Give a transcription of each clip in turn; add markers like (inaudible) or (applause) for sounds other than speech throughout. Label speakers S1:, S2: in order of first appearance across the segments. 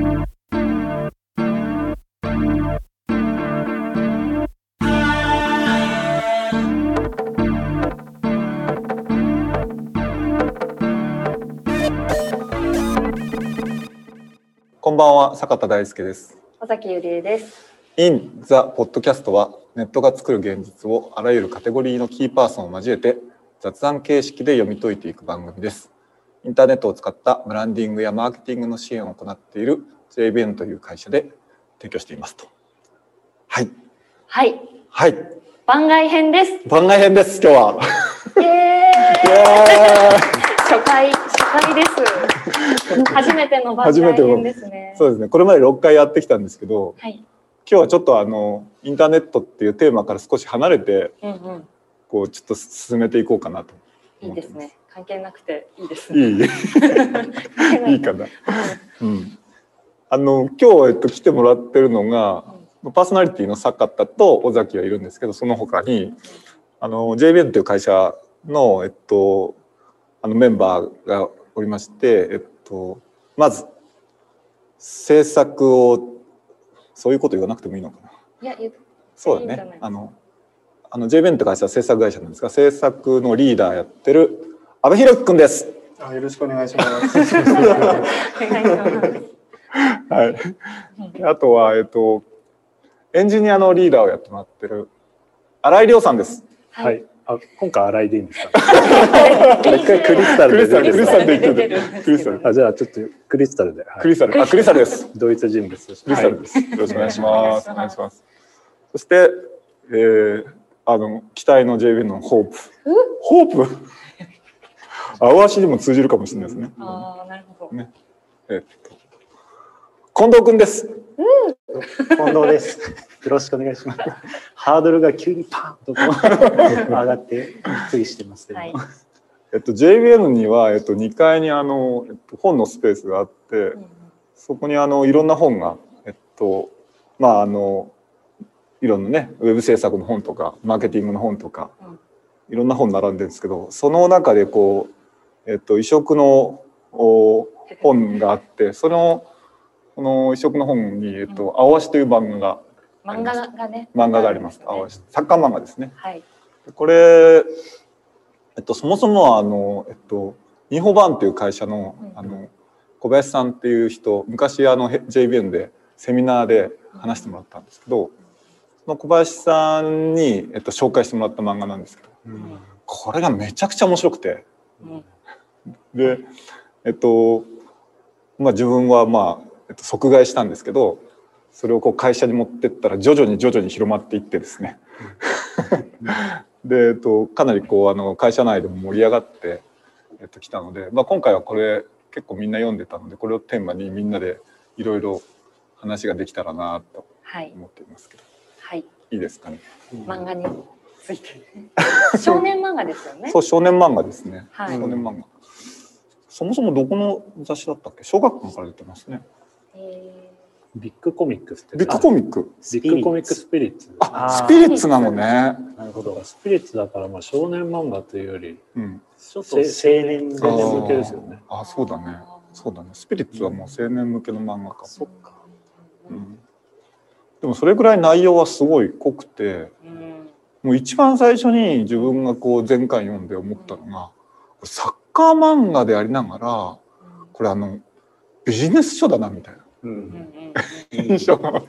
S1: こんばんは坂田大輔です
S2: 尾崎ゆりえです。
S1: In the Podcast はネットが作る現実をあらゆるカテゴリーのキーパーソンを交えて雑談形式で読み解いていく番組です。インターネットを使ったブランディングやマーケティングの支援を行っている JBN という会社で提供していますと。はい。
S2: はい、
S1: はい。
S2: 番外編です。
S1: 番外編です、今日は。
S2: イエー初回、初回です。(laughs) 初めての番外編ですね。
S1: そうですね。これまで6回やってきたんですけど、
S2: はい。
S1: 今日はちょっとあの、インターネットっていうテーマから少し離れて、
S2: うんうん。
S1: こう、ちょっと進めていこうかなと
S2: いい。ですね。関係なくていいですね。
S1: いい。
S2: い
S1: いかな。うん。あの今日えっと来てもらってるのがパーソナリティの坂田と尾崎はいるんですけど、その他にあの JBN という会社のえっとあのメンバーがおりまして、えっとまず制作をそういうこと言わなくてもいいのかな。
S2: いや、
S1: そうだ
S2: いいい
S1: あのあの JBN って会社は制作会社なんですが、制作のリーダーやってる阿部寛樹くんです。
S3: あよろしくお願いします。
S1: はい。あとは、えっと、エンジニアのリーダーをやってもらってる新井亮さんです。
S3: は
S2: はい。
S3: い。あ今回洗いでいいんですか？一回クリスタルで
S1: クリスタル、クリスタルで言って。クリスタル。
S3: あじゃあちょっとクリスタルで。はい
S1: クリスタル、あ、クリスタルです。
S3: 同一人物として。
S1: クリスタルです。よろしくお願いします。お願いします。そして、えー、あの、期待の JB のホープ。ホープ？青足にも通じるかもしれないですね。
S2: ああ、なるほど。
S1: ねえっと、近藤くんです。
S3: 近藤です。よろしくお願いします。ハードルが急にパンとこう (laughs) 上がってびっくりしてますけど。
S2: はい。
S1: えっと、JBN には、えっと、2階にあの、えっと、本のスペースがあって、
S2: うん
S1: そこにあのいろんな本がえっとまああのいろんなねウェブ制作の本とかマーケティングの本とか、
S2: うん
S1: いろんな本並んでるんですけどその中でこうえっと異色のお本があってそのこの異色の本に、えっと青足という漫画が
S2: 漫画がね。
S1: 漫画があります。
S2: ね
S1: 青足サッカー漫画ですね。
S2: はい。
S1: でこれえっとそもそもはあのえっとニホバンという会社の
S2: うん
S1: あの小林さんっていう人昔あのへ JBN でセミナーで話してもらったんですけどその小林さんに、えっと、紹介してもらった漫画なんですけど
S3: うん
S1: これがめちゃくちゃ面白くて
S2: うん
S1: でえっとまあ自分はまあ、えっと、即買いしたんですけどそれをこう会社に持ってったら徐々に徐々に広まっていってですねで、えっと、かなりこうあの会社内でも盛り上がって、えっと、来たので、まあ、今回はこれ結構みんな読んでたのでこれをテーマにみんなでいろいろ話ができたらなと
S2: はい。
S1: 思っていますけど
S2: はい。
S1: いいですかね？
S2: 漫画について。(laughs) 少年漫画ですよね
S1: そ。う少年漫画ですね、
S2: はい
S1: 少年漫画そもそもどこの雑誌だったっけ？小学校から出てますね。
S2: え
S3: ビッグコミックスって。
S1: ビッグコミック？
S3: ビッグコミックスピリッツ。
S1: あ
S3: あ
S1: スピリッツなのね。
S3: なるほど。スピリッツだからまあ少年漫画というより
S1: うん。
S3: ちょっと青年向けですよね。
S1: あーそうだね。そうだね。スピリッツはもう青年向けの漫画か。
S3: そっか。
S2: ー
S1: うん。でもそれぐらい内容はすごい濃くて
S2: うん。
S1: もう一番最初に自分がこう前回読んで思ったのがサッカー漫画でありながらこれあのビジネス書だなみたいな。
S3: う。
S2: ん。
S1: 印象が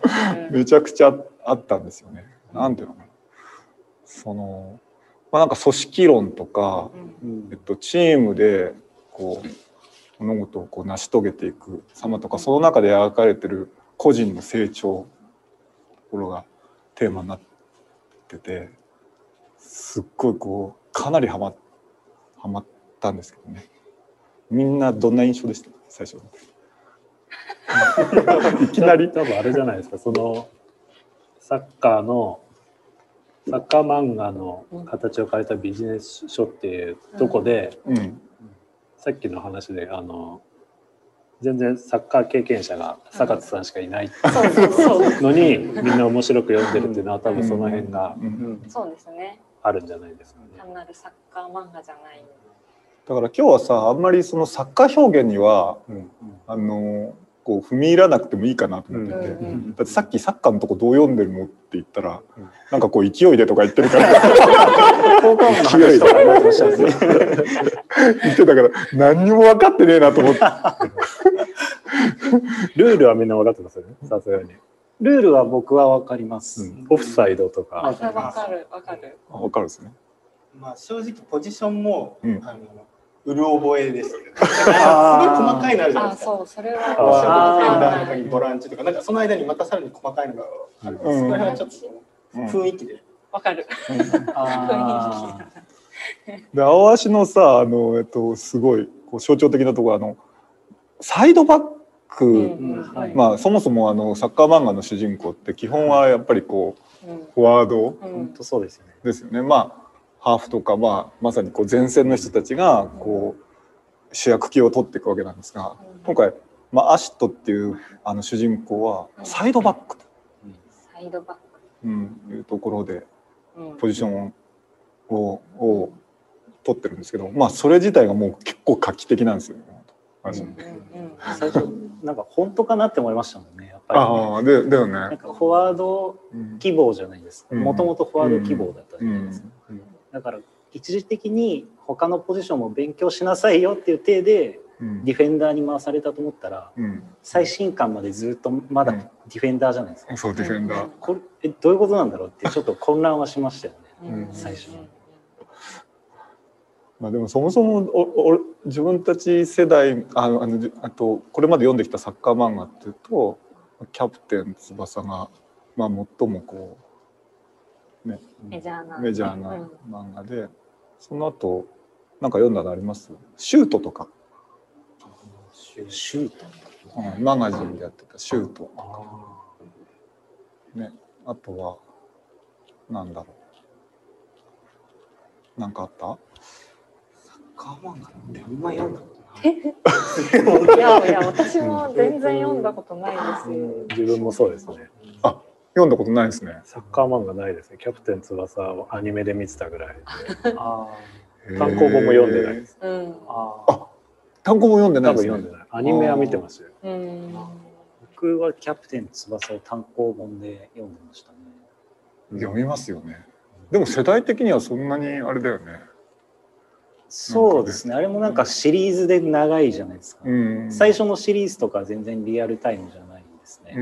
S1: めちゃくちゃあったん。ですよね。なん。ていうのかなそのまあなん。か組織論とか、えっと、チームでこう物事をこう成し遂げていく様とかその中で描かれてる個人の成長ところがテーマになっててすっごいこうかなりハマハマったんですけどねみんなどんな印象でした？最初 (laughs) いきなり？
S3: 多分あれじゃないですかそのサッカーのサッカー漫画の形を変えたビジネス書っていうとこで、
S1: うん
S3: さっきの話であの全然サッカー経験者が坂田さんしかいない
S2: そうそうそう。
S3: のにみんな面白く読んでるっていうのは多分その辺が
S1: うん
S2: そうですね。
S3: あるんじゃないですかね。
S2: 単なるサッカー漫画じゃない。
S1: だから今日はさあんまりそのサッカー表現には
S3: うん
S1: あのこう踏み入らなくてもいいかなと思ってて、
S2: うんうん
S1: だってさっきサッカーのとこどう読んでるのって言ったら、
S3: うん
S1: なんかこう勢いでとか言ってるから
S3: 効果音の話とかになってましたね。
S1: 言ってたから何にも分かってねえなと思って
S3: ルールはみんな分かってますよね？さすがに。
S4: ルールは僕はわかります。
S3: オフサイドとか。
S4: わかり
S2: わ
S4: ます
S2: かるわかる。
S1: あ分かるんですね。
S5: まあ正直ポジションも、
S1: うん
S5: あのうる覚えでしたけど、(laughs) すごい細かいのあるじゃない
S2: あ
S5: ですか。
S2: そうそれ
S5: ショー
S2: は。
S5: トディフェンダーとかにボランチとか、なんかその間にまたさらに細かいのがあるんです。
S1: うん
S5: そこら辺はちょっと
S1: うん
S5: 雰囲気で。
S2: わかる。
S4: あ
S1: で青足のさあの、えっと、すごいこう象徴的なところあのサイドバック、
S2: うん
S4: ーはい
S1: まあそもそもあのサッカー漫画の主人公って基本はやっぱりこう
S2: うん
S1: フォワード
S2: う
S3: 本
S2: ん
S3: 当そうですよね。
S1: ですよね。まあハーフとか、まあ、まさにこう前線の人たちがこう主役級を取っていくわけなんですが今回、まあ、アシトっていうあの主人公はサイドバックと、
S2: サイドバック。
S1: うん、いうところで
S2: うん
S1: ポジションをを取ってるんですけど、まあ、それ自体がもう結構画期的なんですよね。
S4: 最初なんか本当かなって思いましたもんね。やっぱりね、
S1: ああでだよね。
S4: なんかフォワード
S1: うん
S4: 希望じゃないですか。
S1: うん
S4: もともとフォワード希望だったじゃないですか。
S3: うん
S4: だから一時的に他のポジションも勉強しなさいよっていう体で
S1: うん。
S4: ディフェンダーに回されたと思ったら
S1: うん、
S4: 最新刊までずっとまだ
S1: うん。
S4: ディフェンダーじゃないですか。
S1: そうディフェンダー。
S4: これえどういうことなんだろうってちょっと混乱はしましたよね。
S2: うん。
S4: 最初
S1: まあでもそもそもおお自分たち世代あのあのじあとこれまで読んできたサッカー漫画っていうと「キャプテン翼が」まあ、最もこ
S2: メジャーな。
S1: うメジャー
S2: う
S1: なん。漫画で。その後なんか読んだのあります？シュートとか、
S4: シュート。
S1: うんマガジンでやってたシュート。ね。あとはなんだろう。なんかあった？
S5: カーマンガってあんま読んだことない。(laughs)
S2: いやいや私も全然読んだことないです。よ。
S3: 自分もそうですね。
S1: 読んだことないですね
S3: サッカー漫画ないですね。キャプテン翼をアニメで見てたぐらいで。
S4: あ (laughs)
S3: 単行本も読んでないです。
S2: う
S4: あー。
S1: 単行本読んでないですね
S3: 多分読んでない。アニメは見てますよ。
S2: うん。
S4: 僕はキャプテン翼を単行本で読んでましたね。
S1: 読みますよねでも世代的にはそんなにあれだよね
S4: そうですね。あれもなんかシリーズで長いじゃないですか。
S1: うん
S4: 最初のシリーズとか全然リアルタイムじゃないんですね。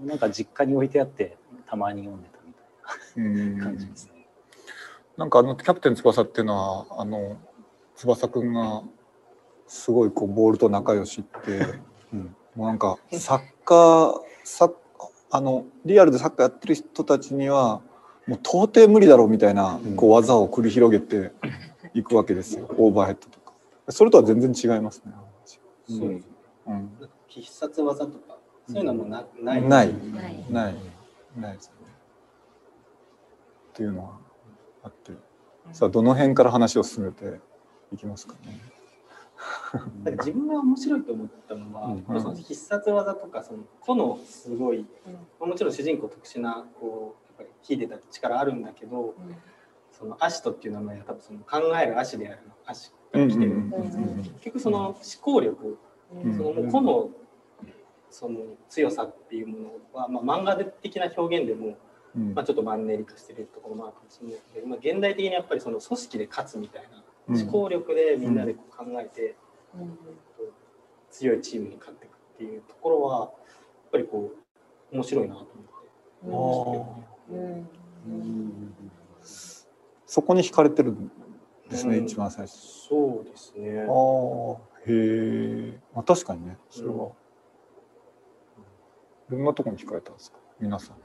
S1: うん
S4: なんか実家に置いてあってたまに読んでたみた
S1: う
S4: いな感じですね。
S1: なんかあのキャプテン翼っていうのはあの翼くんがすごいこうボールと仲良しって、
S3: うん。
S1: もうなんかサッカーサッあのリアルでサッカーやってる人たちにはもう到底無理だろうみたいな
S3: うん。
S1: こう技を繰り広げていくわけですよ、オーバーヘッドとか。それとは全然違いますね、
S5: そうです
S1: うん、
S5: 必殺技とかそういうのもなない。
S1: ない。
S2: ない。
S1: ない。ですよね。っていうのはあって。さあどの辺から話を進めていきますかね。
S5: なんか自分が面白いと思ったのは、
S3: うん。
S5: その必殺技とかその個のすごい、まあもちろん主人公特殊なこうやっぱり秀でた力あるんだけどそのアシトっていう名前は多分その考える足である足から来てる、
S1: うん。
S2: うん。
S5: 結局その思考力
S2: うん。
S5: そのもう個のその強さっていうものは、まあ、漫画的な表現でも、
S1: うん。
S5: まあ、ちょっとマンネリ化してるところもあるかもしれない。けど、まあ、現代的にやっぱりその組織で勝つみたいな
S1: うん。
S5: 思考力でみんなでこう考えて、
S2: うん。
S5: 強いチームに勝っていくっていうところはやっぱりこう面白いなと思って。
S2: うん。
S1: そこに惹かれてるん。ですね、
S5: うん。
S1: 一番最初。
S5: そうですね。
S1: ああ、へえ。まあ確かにね、それは。どんなところに惹かれたんですか、皆さん。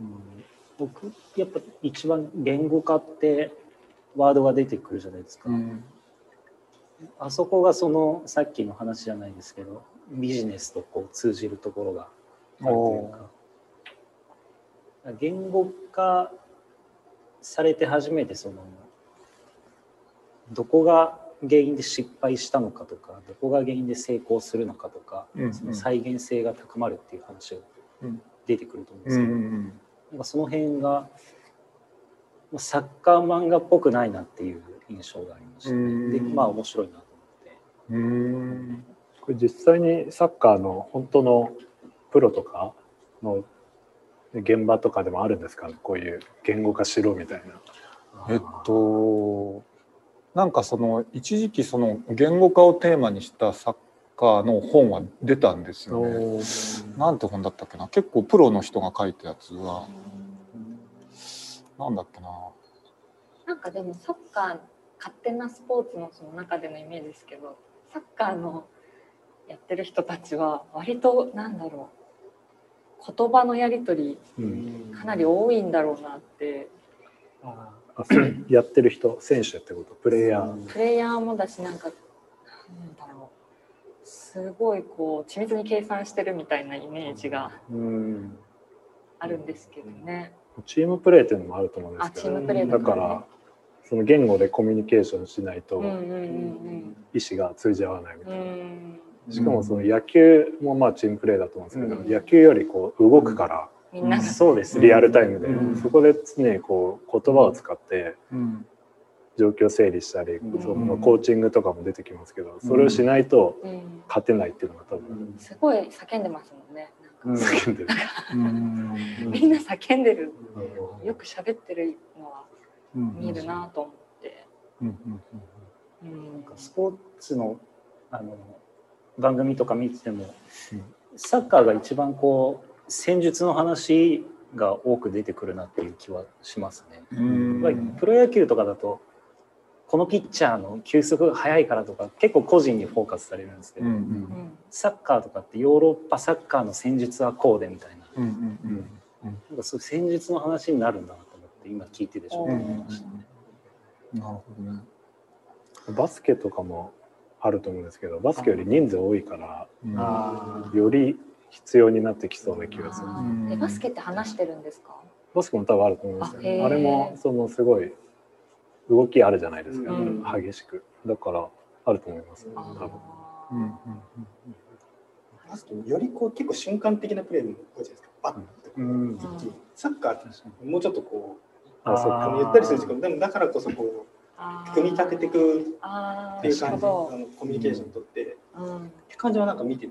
S4: うん僕やっぱ一番言語化ってワードが出てくるじゃないですか。
S1: ん。
S4: あそこがそのさっきの話じゃないですけどビジネスとこう通じるところがあるというか言語化されて初めてそのどこが原因で失敗したのかとかどこが原因で成功するのかとか、
S1: うん
S4: その再現性が高まるっていう話が
S1: うん
S4: 出てくると思うんで
S1: うんう
S4: すけど、
S1: ん
S4: なんかその辺がまあサッカー漫画っぽくないなっていう印象がありましたね。
S1: うん
S4: でまあ面白いなと思って。
S1: うん。うん。
S3: これ実際にサッカーの本当のプロとかの現場とかでもあるんですかね？こういう言語化しろみたいな。
S1: えっとなんかその一時期その言語化をテーマにしたサッカーの本は出たんですよね。なんて本だったっけな。結構プロの人が書いたやつは。なんだっけな。
S2: なんかでもサッカー勝手なスポーツのその中でのイメージですけどサッカーのやってる人たちは割となんだろう。言葉のやり取
S3: うん。
S2: りかなり多いんだろうなって。
S3: あそれ (clears throat) やってる人選手ってこと？プレイヤー。
S2: プレイヤーもだしなんかなんだろう。すごいこう緻密に計算してるみたいなイメージが
S3: うん。
S2: あるんですけどね。
S3: チームプレーっていうのもあると思うんです
S2: あ
S3: けど
S2: チームプレー
S3: だからその言語でコミュニケーションしないと
S2: うんうんうん
S3: 意思が通じ合わないみた
S2: う
S3: いな。
S2: ん。
S3: しかもその野球もまあチームプレーだと思うんですけど、
S2: うん。
S3: 野球よりこう動くから
S2: みんなが。
S4: そうですね。
S3: リアルタイムで、
S4: うん。
S3: そこで常にこう言葉を使って
S1: うん。
S3: 状況整理したり、
S4: うん。
S3: そのコーチングとかも出てきますけどそれをしないと
S2: うん。
S3: 勝てないっていうのが多分
S2: すごい叫んでますもんね。なんか。
S3: 叫んでる。
S1: うん。
S2: みんな叫んでる。よく喋ってるのは見るなと思って。
S4: なんかスポーツのあの番組とか見てても、
S1: うん。
S4: サッカーが一番こう戦術の話が多く出てくるなっていう気はしますね。
S1: うん
S4: やっぱりプロ野球とかだとこのピッチャーの球速が速いからとか結構個人にフォーカスされるんですけど、
S1: うん
S2: うん
S4: サッカーとかってヨーロッパサッカーの戦術はこうでみたいな
S1: うんうん
S4: なんかそういう戦術の話になるんだなと思って今聞いててちょっと思いましたね。
S1: なるほどね。
S3: バスケとかもあると思うんですけどバスケより人数多いから
S1: うん
S4: あ
S3: より必要になってきそうな気がする。
S2: バスケって話してるんですか？
S3: バスケも多分あると思いますよ
S2: あ
S3: れもそのすごい動きあるじゃないですか、
S2: うん。
S3: 激しく。だからあると思います多
S2: あ
S3: 分。
S2: ー
S1: うん
S5: バスケよりこう結構瞬間的なプレーも多いじゃないですか。バッとこう
S3: うん。
S5: 一気に。サッカーってもうちょっとこう
S3: あそっか。
S5: ゆったりする時間でもだからこそこう組み立てていくっていう感じのコミュニケーション取って、っ
S2: ど。うん。
S5: て感じはなんか見て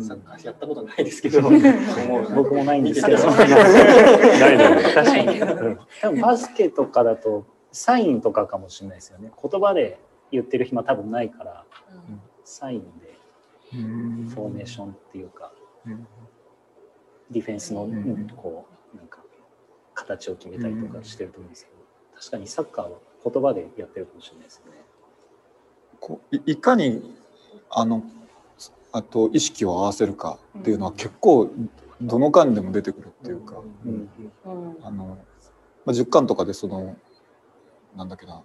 S5: サッカーやったことないですけど、
S4: 僕もないんですけど。
S3: ないので
S4: 確かに。(laughs) 多分バスケとかだとサインとかかもしれないですよね。言葉で言ってる暇多分ないから。
S2: うん。
S4: サインで
S1: うん。
S4: フォーメーションっていうか。
S1: うん。
S4: ディフェンスの
S1: ん。
S4: こうなんか形を決めたりとかしてると思うんですけど。確かにサッカーは言葉でやってるかもしれないですよね。
S1: こういいかにあのあと意識を合わせるかっていうのは結構どの間でも出てくるっていうか、
S4: うん。
S2: うん。
S1: あの、まあ、10巻とかでそのなんだっけな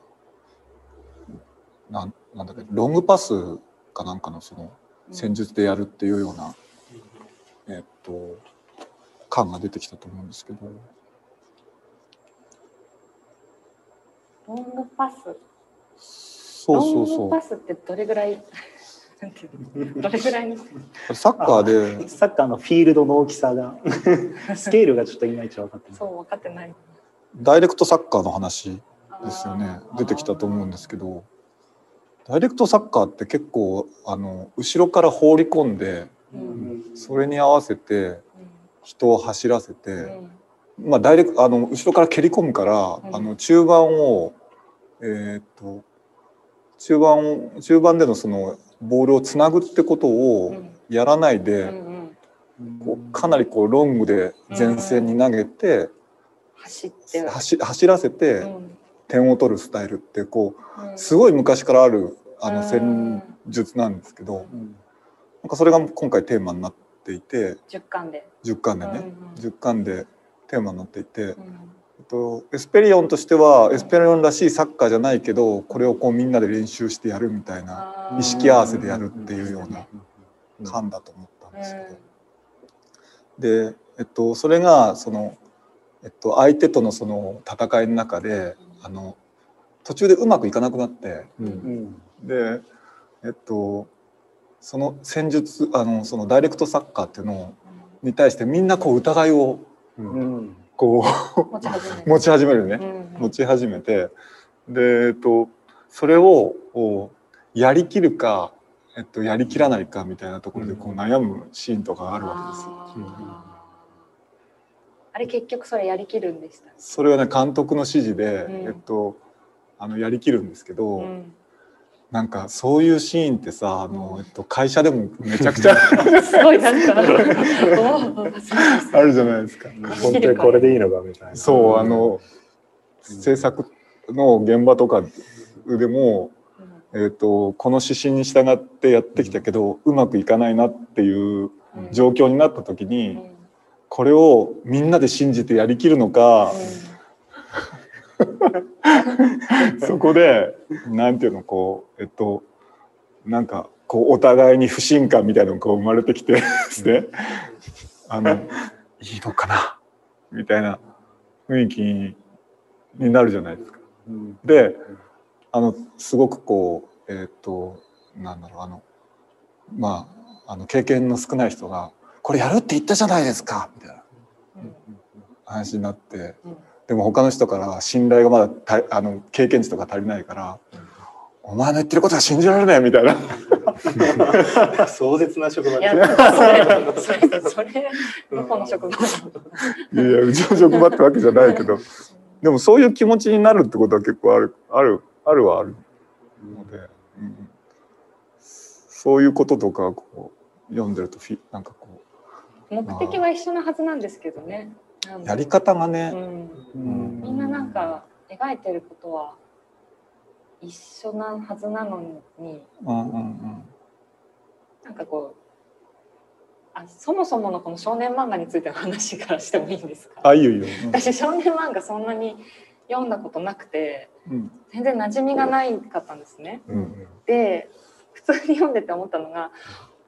S1: なんなんだっけロングパスかなんかのその戦術でやるっていうような、えっと感が出てきたと思うんですけど。
S2: ロングパス？
S1: そうそう
S2: ロング
S1: そ
S2: パスってどれぐらい？なんていうのどれぐらい
S1: サッカーで。
S4: サッカーのフィールドの大きさが (laughs) スケールがちょっといまいち分かってない。
S2: そう分かってない。
S1: ダイレクトサッカーの話ですよね。出てきたと思うんですけど。ダイレクトサッカーって結構あの後ろから放り込んで
S2: うん。
S1: それに合わせて人を走らせて、
S2: うん。
S1: まあダイレクトあの後ろから蹴り込むから、
S2: うん。
S1: あの中盤をえーっと中盤を中盤でのそのボールをつなぐってこと
S2: う
S1: を
S2: ん。
S1: やらない
S2: うん
S1: で、
S2: うん。
S1: こうかなりこうロングで前線に投げて、
S2: 走って。
S1: 走走らせて
S2: うん。
S1: 点を取るスタイルってこ
S2: う
S1: すごい昔からあるあの
S2: うん。
S1: 戦術なんですけど
S4: うん。
S1: なんかそれが今回テーマになっていて
S2: 10巻で。
S1: 10巻でね、
S2: うん
S1: 10巻でテーマになっていて、と、エスペリオンとしては
S2: ん
S1: エスペリオンらしいサッカーじゃないけどこれをこうみんなで練習してやるみたいな意識合わせでやるっていうような感だと思ったんですけど、で、えっと、それがその、えっと、相手とのその戦いの中であの途中でうまくいかなくなって
S2: うん。
S1: で、えっと、その戦術あのそのダイレクトサッカーっていうのに対してみんなこう疑いを
S4: うん
S1: こ
S2: 持ち始め
S1: う持ち始めるね。
S2: うん
S1: 持ち始めて。で、えっと、それをこうやりきるか、えっと、やりきらないかみたいなところでこう悩むシーンとかがあるわけですよ。
S2: あー。あれ結局それやりきるんでした。
S1: それはね監督の指示で、
S2: うん。
S1: えっと、あのやりきるんですけど、
S2: うん
S1: なんかそういうシーンってさあの、えっと、会社でもめちゃくちゃ (laughs)
S2: すごいなんか、(laughs)
S1: あるじゃないですか。
S3: 本当にこれでいいのかみたいな。
S1: そうあの制作の現場とかでも、
S2: うん。
S1: えっと、この指針に従ってやってきたけど、うまくいかないなっていう
S2: うん。
S1: 状況になった時に、
S2: うん。
S1: これをみんなで信じてやりきるのか、(laughs) そこでなんていうのこうえっとなんかこうお互いに不信感みたいなのが生まれてきてですね、あのいいのかな？みたいな雰囲気になるじゃないですか。
S4: うん。
S1: であのすごくこうえっ、となんだろうあのまああの経験の少ない人が「これやるって言ったじゃないですか」みたいな。話になって
S2: うん
S1: でも他の人からは信頼がまだたあの経験値とか足りないから「お前の言ってることは信じられない」みたいな。(laughs)
S5: 壮絶な職場
S2: いや、
S5: です
S2: それ、それ、それ、どこの職場
S1: いやいやうちの職場ってわけじゃないけど。でもそういう気持ちになるってことは結構あるあるあるはあるので、うん。そういうこととかこう読んでるとフィなんかこ
S2: 目的は一緒なはずなんですけどね。
S1: やり方が
S2: う
S1: ね、
S2: ん、
S1: うん。
S2: みんななんか描いてることは一緒なはずなのに、
S1: うんうんうん。
S2: なんかこう。あ、そもそものこの少年漫画についての話からしてもいいんですか？
S1: あいいよいいよ、
S2: 私少年漫画そんなに読んだことなくて、
S1: うん。
S2: 全然馴染みがないかったんですね。
S1: うん。
S2: で普通に読んでて思ったのが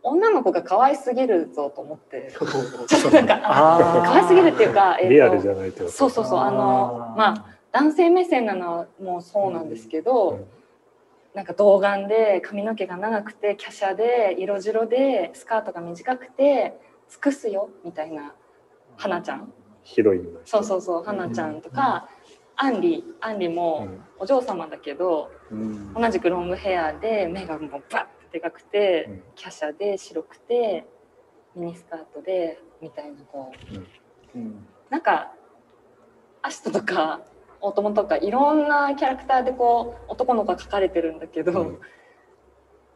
S2: 女の子が可愛すぎるぞと思って。ちょっとなんか可愛すぎるっていうか、えーと
S3: リアルじゃないってこと。
S2: そうそうそうあのまあ男性目線なのはもうそうなんですけど、
S3: うん。
S2: なんか童顔で髪の毛が長くて華奢で色白でスカートが短くて尽くすよみたいな花ちゃん。
S3: ヒロインの人。
S2: そうそうそう花ちゃんとか、アンリアンリもお嬢様だけど、
S4: うん。
S2: 同じくロングヘアで目がもうバッてでかくて、
S3: うん。
S2: 華奢で白くてミニスカートでみたいなこう。
S4: うん。
S2: なんかアシトとか大友とかいろんなキャラクターでこう男の子が描かれてるんだけど、
S3: うん。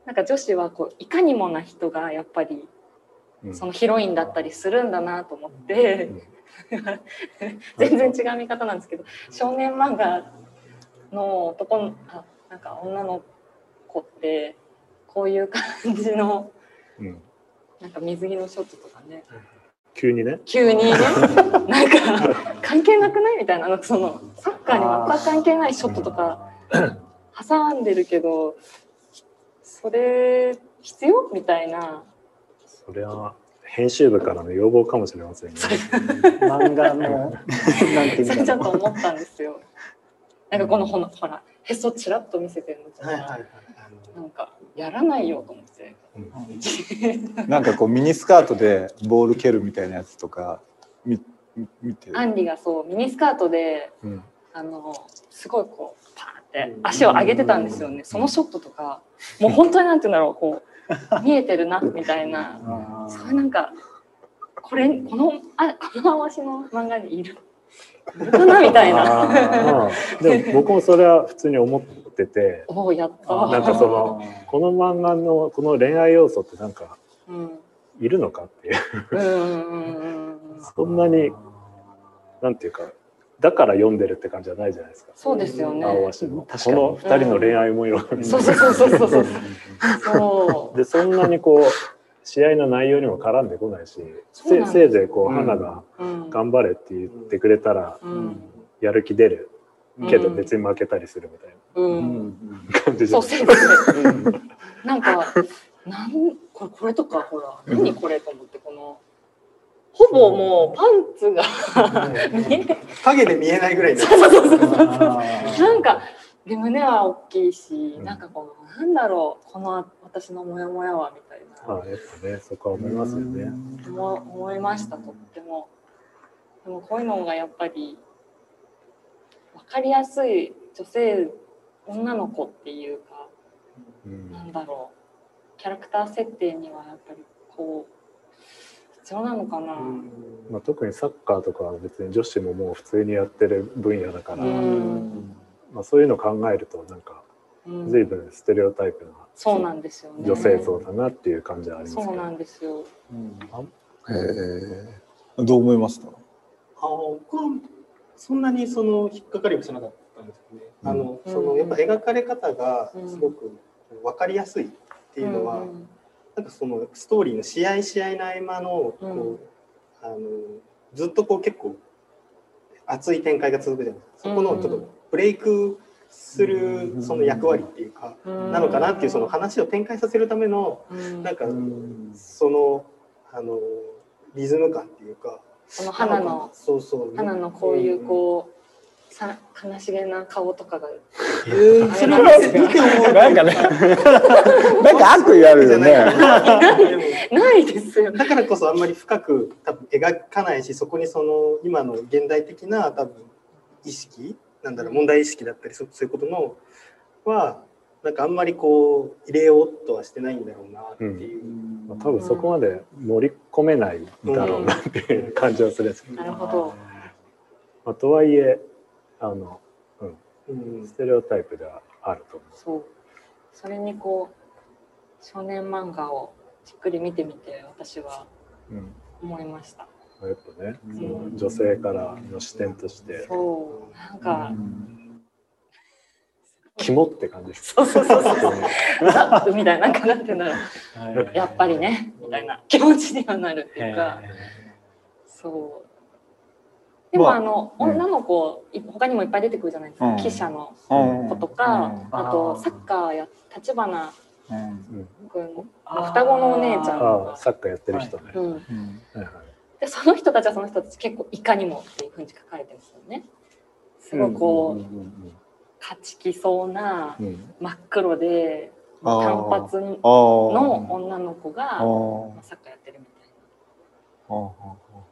S2: なんか女子はこういかにもな人がやっぱり
S3: うん。
S2: そのヒロインだったりするんだなと思って、全然違う見方なんですけど少年漫画の男のあなんか女の子ってこういう感じの
S3: うん。
S2: なんか水着のショットとかね。
S3: 急にね。
S2: 急にね。(laughs) なんか関係なくないみたいななんかそのサッカーに全く関係ないショットとか挟んでるけどそれ必要みたいな。
S3: それは編集部からの要望かもしれませんね。
S4: 漫画の (laughs) なんてい
S2: それちょっと思ったんですよ。なんかこのほのほらへそちらっと見せてるの。とか、
S5: はいはい。はい
S2: なんかやらないよと思って。
S1: なんかこうミニスカートでボール蹴るみたいなやつとか見て
S2: アンリがそうミニスカートで
S3: うん
S2: あのすごいこうパーって足を上げてたんですよね。そのショットとかもう本当になんて言うんだろうこう見えてるなみたいな。
S4: あー
S2: それなんかこれこのあこの回しの漫画にいるいるかなみたいな。
S3: まあでも僕もそれは普通に思ってて
S2: おおやった。
S3: なんかそのこの漫画のこの恋愛要素ってなんか
S2: うん
S3: いるのかっていう。そんなになんていうかだから読んでるって感じじゃないじゃないですか。
S2: そうですよね。
S3: 青足のこの二人の恋愛模様
S2: うそうそうそうそうそう。(laughs) そう。
S3: でそんなにこう試合の内容にも絡んでこないしせせいぜいこう
S4: うん
S3: 花が
S2: うん
S3: 頑張れって言ってくれたら
S2: うん
S3: やる気出るけど
S2: うん。
S3: 別に負けたりするみたい
S2: うん。
S3: な感じじゃ
S2: そう
S3: ない
S2: せいぜい。なんかなんこれこれとかほら何これと思ってこのほぼもうパンツが見え
S5: 影で見えないぐらい
S2: そうそうそうそうなんかで胸は大きいし、
S3: うん。
S2: なんかこのなんだろうこの私のモヤモヤはみたいな、
S3: まあやっぱねそこは思いますよね。
S2: 思思いましたとっても。でもこういうのがやっぱり分かりやすい女性女の子っていうか
S3: うん
S2: なんだろキャラクター設定にはやっぱりこう必要なのかな。
S3: まあ、特にサッカーとかは別に女子ももう普通にやってる分野だから、
S2: うん。
S3: まあ、そういうの考えるとなんか
S2: うん。
S3: 随分ステレオタイプな
S2: そうなんですよね。
S3: 女性像だなっていう感じはありますけど、
S2: そうなんですよ。
S1: へえどう思いました？
S5: あ僕はそんなにその引っかかりはしなかったんですよね。あの
S2: うん
S5: そのやっぱ描かれ方がすごく分かりやすいっていうのは、
S2: うん
S5: なんかそのストーリーの試合試合の合間のこう、
S2: うん。
S5: あのずっとこう結構熱い展開が続くじゃない。ですか。そこのちょっとブレイクするその役割っていうか、
S2: うん。
S5: なのかなっていうその話を展開させるための
S2: うん。
S5: なんかそのあのリズム感っていうか。
S2: この花の
S5: そうそう。
S2: 花のこういうこうさ悲しげな顔とかが
S5: えーそれは見て思う
S1: なんかね。(laughs) なんか悪意あるよね。(laughs)
S2: ないですよ。
S5: だからこそあんまり深く多分描かないしそこにその今の現代的な多分意識なんだろう問題意識だったりそそういうことのはなんかあんまりこう入れようとはしてないんだろうなっていう。
S3: まあ、多分そこまで盛り込めないだろうなっていう感じはするんですけど、
S2: なるほど。
S3: まあ、とはいえあの
S5: うん
S3: ステレオタイプではあると思
S2: そう。それにこう少年漫画をじっくり見てみて私は
S3: う、うん
S2: 思いました。
S3: やっぱね、
S2: うん
S3: その女性からの視点として
S2: そう。なんか、
S3: 肝って感じです。
S2: そうそうそうそう。ザッみたいななんかなんていうんだろう。やっぱりねみたいな気持ちにはなるっていうか。そう。でも
S1: まあ
S2: あの、
S1: うん。
S2: 女の子い他にもいっぱい出てくるじゃないですか、
S1: うん。
S2: 記者の
S1: うん。
S2: 子とか、
S1: うん。
S2: あとサッカーや立花双子のお姉ちゃん。
S3: サッカーやってる人ね。
S2: でその人たちはその人たち結構いかにもっていうふうに書かれてますよね。すごいこう、勝ちきそうな真っ黒で短髪
S1: あ
S2: の女の子がサッカーやってるみたいな。
S1: あ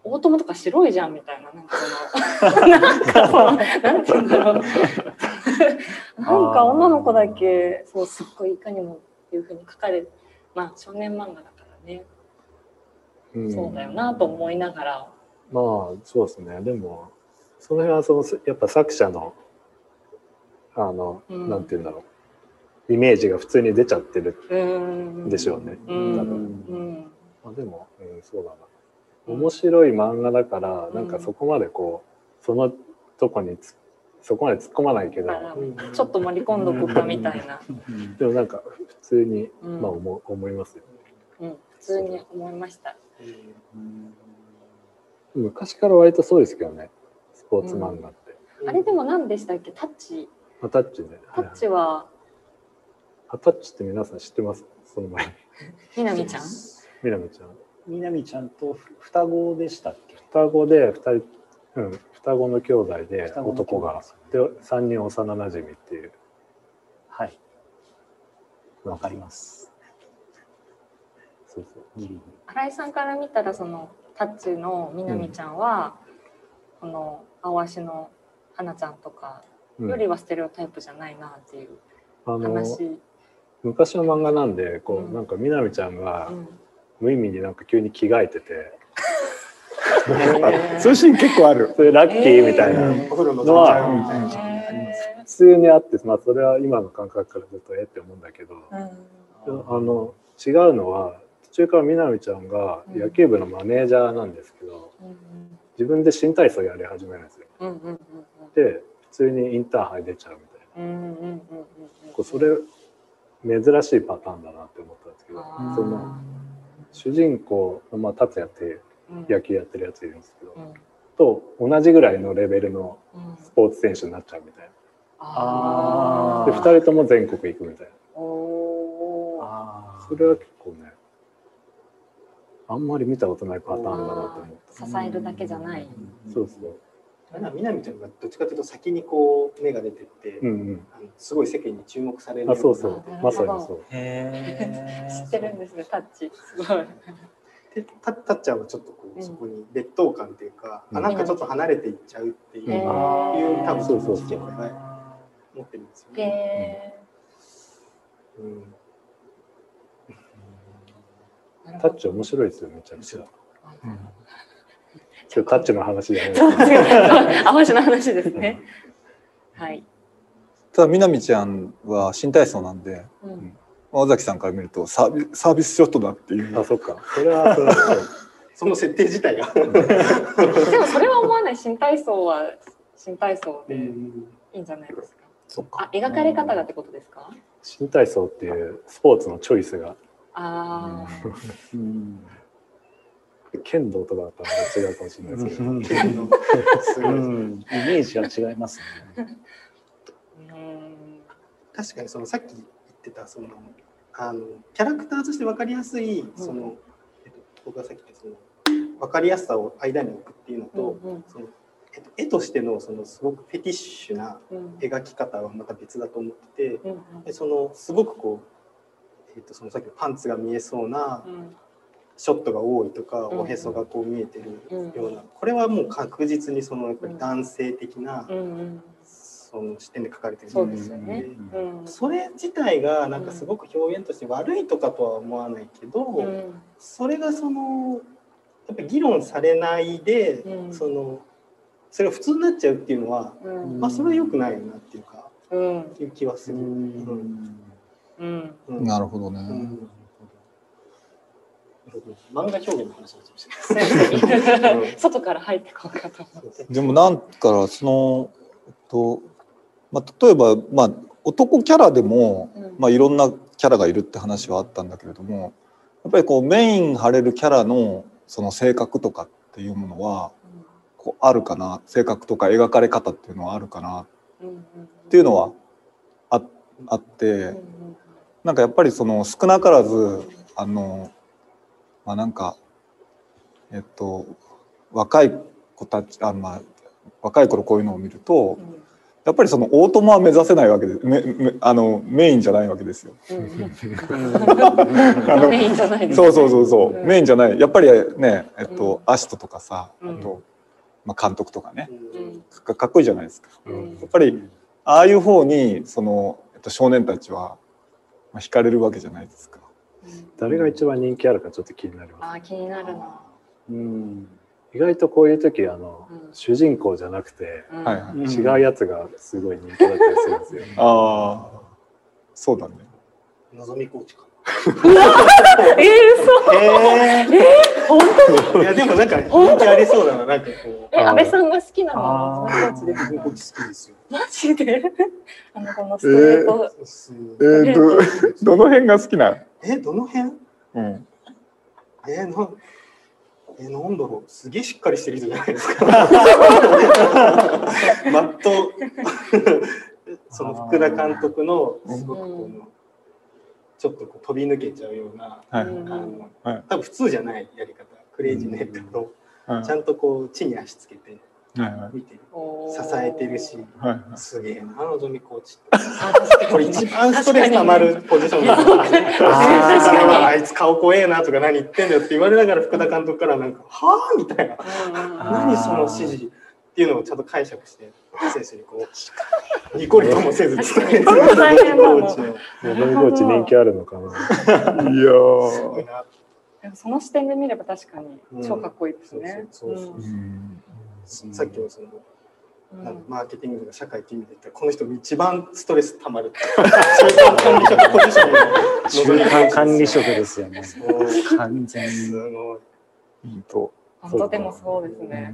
S2: 大友とか白いじゃんみたいななんかその (laughs) なんかそのなんて言うんだろう。(laughs) なんか女の子だけそうすっごいいかにもっていうふうに書かれるまあ少年漫画だからね、
S3: うん。
S2: そうだよなと思いながら。
S3: まあそうですね。でもその辺はそのやっぱ作者のあの、
S2: うん。
S3: なんて言うんだろう。イメージが普通に出ちゃってる。でしょうね。まあ、でも、うん、そうだな。面白い漫画だから、
S2: うん。
S3: なんかそこまでこうそのとこにつそこまで突っ込まないけど
S2: ちょっと盛り込んどくかみたいな、(laughs)
S3: でもなんか普通に、
S2: うん。
S3: まあ思う思いますよ。
S2: うん、普通に思いました。
S3: 昔から割とそうですけどね。スポーツ漫画って。
S2: あれでも何でしたっけ？タッチ
S3: アタッチで。
S2: タッチは？
S3: アタッチって皆さん知ってます？その前に。
S2: みなみちゃん？
S3: みなみちゃん。
S4: みなみちゃんと双子でしたっけ？
S3: 双子で二人、うん、双子の兄弟で男がで三人幼馴染っていう。
S4: はいわかります
S3: そうそう。
S4: ギリギリ
S2: 新井さんから見たらそのタッチのみなみちゃんは、この青足の花ちゃんとか
S3: うん
S2: よりはステレオタイプじゃないなっていう
S3: あの
S2: 話、
S3: 昔の漫画なんでこう、
S2: うん。
S3: なんかみなみちゃんが
S2: うん。
S3: 無意味になんか急に着替えてて、
S1: あそういうシー (laughs) ン結構ある。
S3: それラッキーみたいな、
S1: うん
S5: お風呂の
S3: のは普通にあってまあそれは今の感覚からずっとえって思うんだけど、
S2: ーうん。
S3: あの違うのは途中からみなみちゃんが野球部のマネージャーなんですけど、
S2: うん
S3: 自分で新体操やり始めるんですよ。
S2: うんうんうん
S3: で普通にインターハイ出ちゃうみたいな。
S2: うんうんうんうんうん
S3: こうそれ珍しいパターンだなって思ったんですけどその主人公の、まあ、達也っていう
S2: うん。
S3: 野球やってるやついるんですけど、
S2: うん。
S3: と同じぐらいのレベルの
S2: うん。
S3: スポーツ選手になっちゃうみたい
S2: あ
S3: なで2人とも全国行くみたいな。それは結構ねあんまり見たことないパターンだなと思った。
S2: 支えるだけじゃない。
S3: そうそう
S5: あれなみなみちゃんがどっちかというと先にこう芽が出てって、
S3: うん
S5: あのすごい世間に注目される
S3: うんあそうそう。まさにそう。
S4: へー。(laughs)
S2: 知ってるんですねタッチ。すごい。
S5: でたたっちゃんはちょっとこう、
S2: うん。
S5: そこに劣等感っていうか、
S3: うん。
S5: あなんかちょっと離れていっちゃうっていう,、
S3: うん
S5: いう多分
S3: そうそうそう
S5: 意見を持ってるんですよ
S2: へ
S5: ね。
S2: え。
S5: うん。
S3: タッチ面白いですよめちゃくちゃ。
S1: うん
S3: それタッチの話じゃないです
S2: そう違う淡路の話ですね。はい。
S1: ただ南ちゃんは新体操なんで
S2: うん
S1: 尾崎さんから見るとサービサービスショットだっていう
S3: あそっかそれはそれは (laughs) そ
S5: の設定自体が。
S2: でもそれは思わない新体操は新体操でいいんじゃないですか？
S1: そっ
S2: あ描かれ方がってことですか？
S3: 新体操っていうスポーツのチョイスが
S2: ああ。
S4: うん
S3: 剣道とかだったら違うかもしれないですけど、
S5: すごい
S4: うん。イメージが違いますね。
S2: うん。
S5: 確かにそのさっき言ってたそのあのキャラクターとして分かりやすいその、えっと、僕がさっき言ったその分かりやすさを間に置くっていうのと、
S2: うん
S5: そのえっと、絵としてのそのすごくフェティッシュな
S2: うん
S5: 描き方はまた別だと思ってて
S2: うん。
S5: でそのすごくこう、えっと、そのさっきのパンツが見えそうな
S2: うん
S5: ショットが多いとか、
S2: うん。
S5: おへそがこう見えてる
S2: うん
S5: ようなこれはもう確実にそのやっぱり男性的な、その視点で描かれてる
S2: そうで。すよね。
S5: で
S2: うん。
S5: それ自体がなんかすごく表現として悪いとかとは思わないけど、
S2: うん。
S5: それがそのやっぱり議論されないで、
S2: うん。
S5: そのそれが普通になっちゃうっていうのは、
S2: うん。
S5: まあそれは良くないよなっていうか、いう気はする。うん。
S2: うん。
S5: うん。
S1: なるほどね、
S5: うん漫画表現の話になっちゃいました。
S2: 外から入ってこうかと思って。
S1: でもなんかその、とまあ、例えば、まあ、男キャラでも、
S2: うん
S1: まあ、いろんなキャラがいるって話はあったんだけれどもやっぱりこうメイン張れるキャラのその性格とかっていうものはこうあるかな？性格とか描かれ方っていうのはあるかな？っていうのはああって、なんかやっぱりその少なからずあのまあなんかえっと若い子たちあまあ若い頃こういうのを見ると
S2: うん。
S1: やっぱりそのオートマは目指せないわけでめめあのメインじゃないわけですよ。
S2: メインじゃないです。
S1: そうそうそうそう、
S2: うん。
S1: メインじゃない。やっぱりねえっと、
S2: うん。
S1: アシトとかさあ
S2: うん。
S1: と、まあ、監督とかね。
S2: うん。
S1: かかっこいいじゃないですか。
S2: うん。
S1: やっぱりああいう方にその、えっと、少年たちは、まあ、惹かれるわけじゃないですか。
S3: 誰が一番人気あるかちょっと気になります。
S2: あー気になるな。
S4: うん。
S3: 意外とこういう時あの、
S2: うん。
S3: 主人公じゃなくて
S2: うん。
S3: 違うやつがすごい人気だったりするんですよ、(laughs)
S1: ああそうだね。
S5: のぞみコーチか。(laughs)
S2: えー、嘘。
S5: え
S2: 本当に？
S5: いやでもなんか人気ありそうだななんかこ
S2: え、安倍さんが好きなの？のコー。チです
S5: う。
S2: か
S5: コーチ好きですよ。
S2: マジで？(laughs) あの、このストレート。
S1: えー、どどの辺が好きな？
S5: えどの辺？
S1: うん、
S5: えなえなんだろう。すげえしっかりしてる人じゃないですか。マットその福田監督のすごくこのちょっとこう飛び抜けちゃうような、
S1: はい、
S2: うん
S5: あの
S1: はい。
S5: 多分普通じゃないやり方。クレイジーなやり方を
S1: はい
S5: ちゃんとこう地に足つけて
S1: はいはい。
S5: 見てる。
S2: おー。
S5: 支えてるし
S1: はい
S5: すげえなのぞみコーチって。これ一番ストレス溜まるポジションだ
S2: 確かに。
S5: だからあいつ顔怖えなとか何言ってんだよって言われながら福田監督からなんか「はあ?」みたいな。何その指示っていうのをちゃんと解釈して選手にこうニコリともせず伝えて
S2: 確かに大変だもん
S5: コーチの
S3: のぞみコーチ人気あるのかな。
S1: いや
S5: すご
S2: その視点で見れば確かに超かっこいいですね。
S5: そうそうそう。
S1: うん
S5: さっきのその
S2: うん。
S5: なんかマーケティングとか社会っていう意味で言ったらこの人一番ストレス溜まる中間管理職ポジションの
S4: 中間管理職ですよね。完全
S5: す
S4: に。
S5: ごい
S1: 本当
S2: 本当でもそうですね。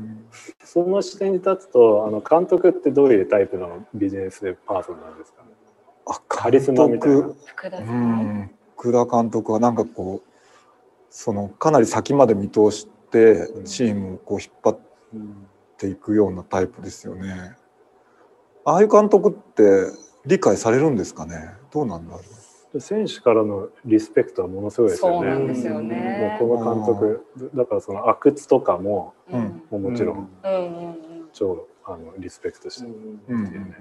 S3: その視点に立つとあの監督ってどういうタイプのビジネスパーソンなんですか？
S1: あ
S3: カリスマみたいな。
S2: 福田さん。
S1: ん福田監督はなんかこうそのかなり先まで見通してチームをこう引っ張っていくようなタイプですよね。ああいう監督って理解されるんですかね？どうなんだろ
S3: 選手からのリスペクトはものすごいです
S2: そう
S3: よね。
S2: なんですよね。
S3: もうこの監督だからその阿久津とかも
S2: うん
S1: うん
S3: もうもちろん
S2: うん。
S3: 超あのリスペクトして
S5: うん
S1: う。うんうんうん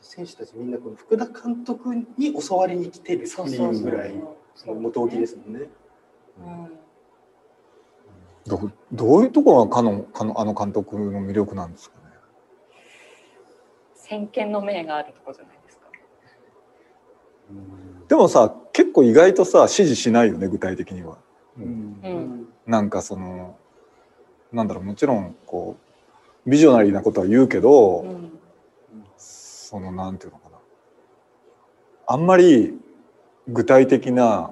S5: 選手たちみんなこの福田監督に教わりに来てるって
S2: そう
S5: い
S2: そうそうう
S5: ぐらい
S2: そう。
S5: 元置きですもんね。
S2: うん
S1: どうどういうところがかのかのあの監督の魅力なんですかね？
S2: 先見の明があるとこじゃないですか。
S1: でもさ結構意外とさ指示しないよね具体的には。
S4: うん
S2: うん
S1: なんかそのなんだろうもちろんこうビジョナリーなことは言うけど、
S2: うん
S1: そのなんていうのかなあんまり具体的な、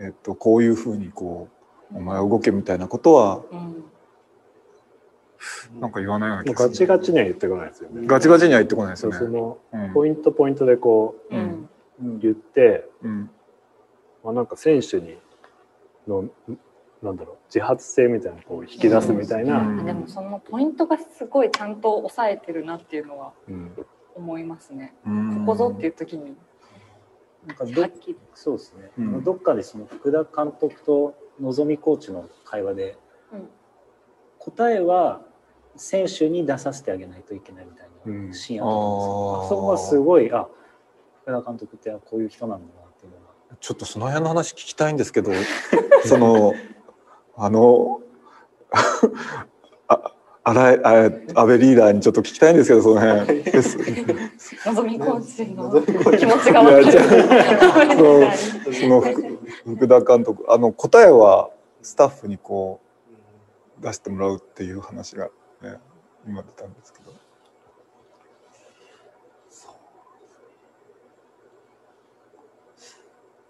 S1: えっと、こういうふうにこうお前は動けみたいなことは
S2: うん。
S1: なんか言わないような気がする。
S3: チガチには言ってこないですよね。
S1: ガチガチには言ってこないですよね。
S3: その
S1: うん。
S3: ポイントポイントでこ
S2: う
S3: 言って、
S1: うん。
S3: まあ、なんか選手にのなんだろう自発性みたいなのをこう引き出すみたいな、
S1: うん。
S2: あでもそのポイントがすごいちゃんと抑えてるなっていうのは
S3: うん
S2: 思いますね。
S1: うん。
S2: ここぞっていう時に。
S4: なんかど。そうですね、
S1: うん。
S4: どっかでその福田監督と望みコーチの会話で、
S2: うん。
S4: 答えは選手に出させてあげないといけないみたい
S3: うん。
S4: なシーンあったんですよ、
S1: あー。
S4: あそこはすごいあ福田監督ってこういう人なんだなっていうのが。
S1: ちょっとその辺の話聞きたいんですけど (laughs) そのあの (laughs) ああらあ安倍リーダーにちょっと聞きたいんですけどその辺。です。
S2: のぞみコーチの
S5: 望みコーチ。
S2: 気持ちが分かる。
S1: そう (laughs) その福福田監督あの答えはスタッフにこう出してもらうっていう話が、ね、今出たんですけど。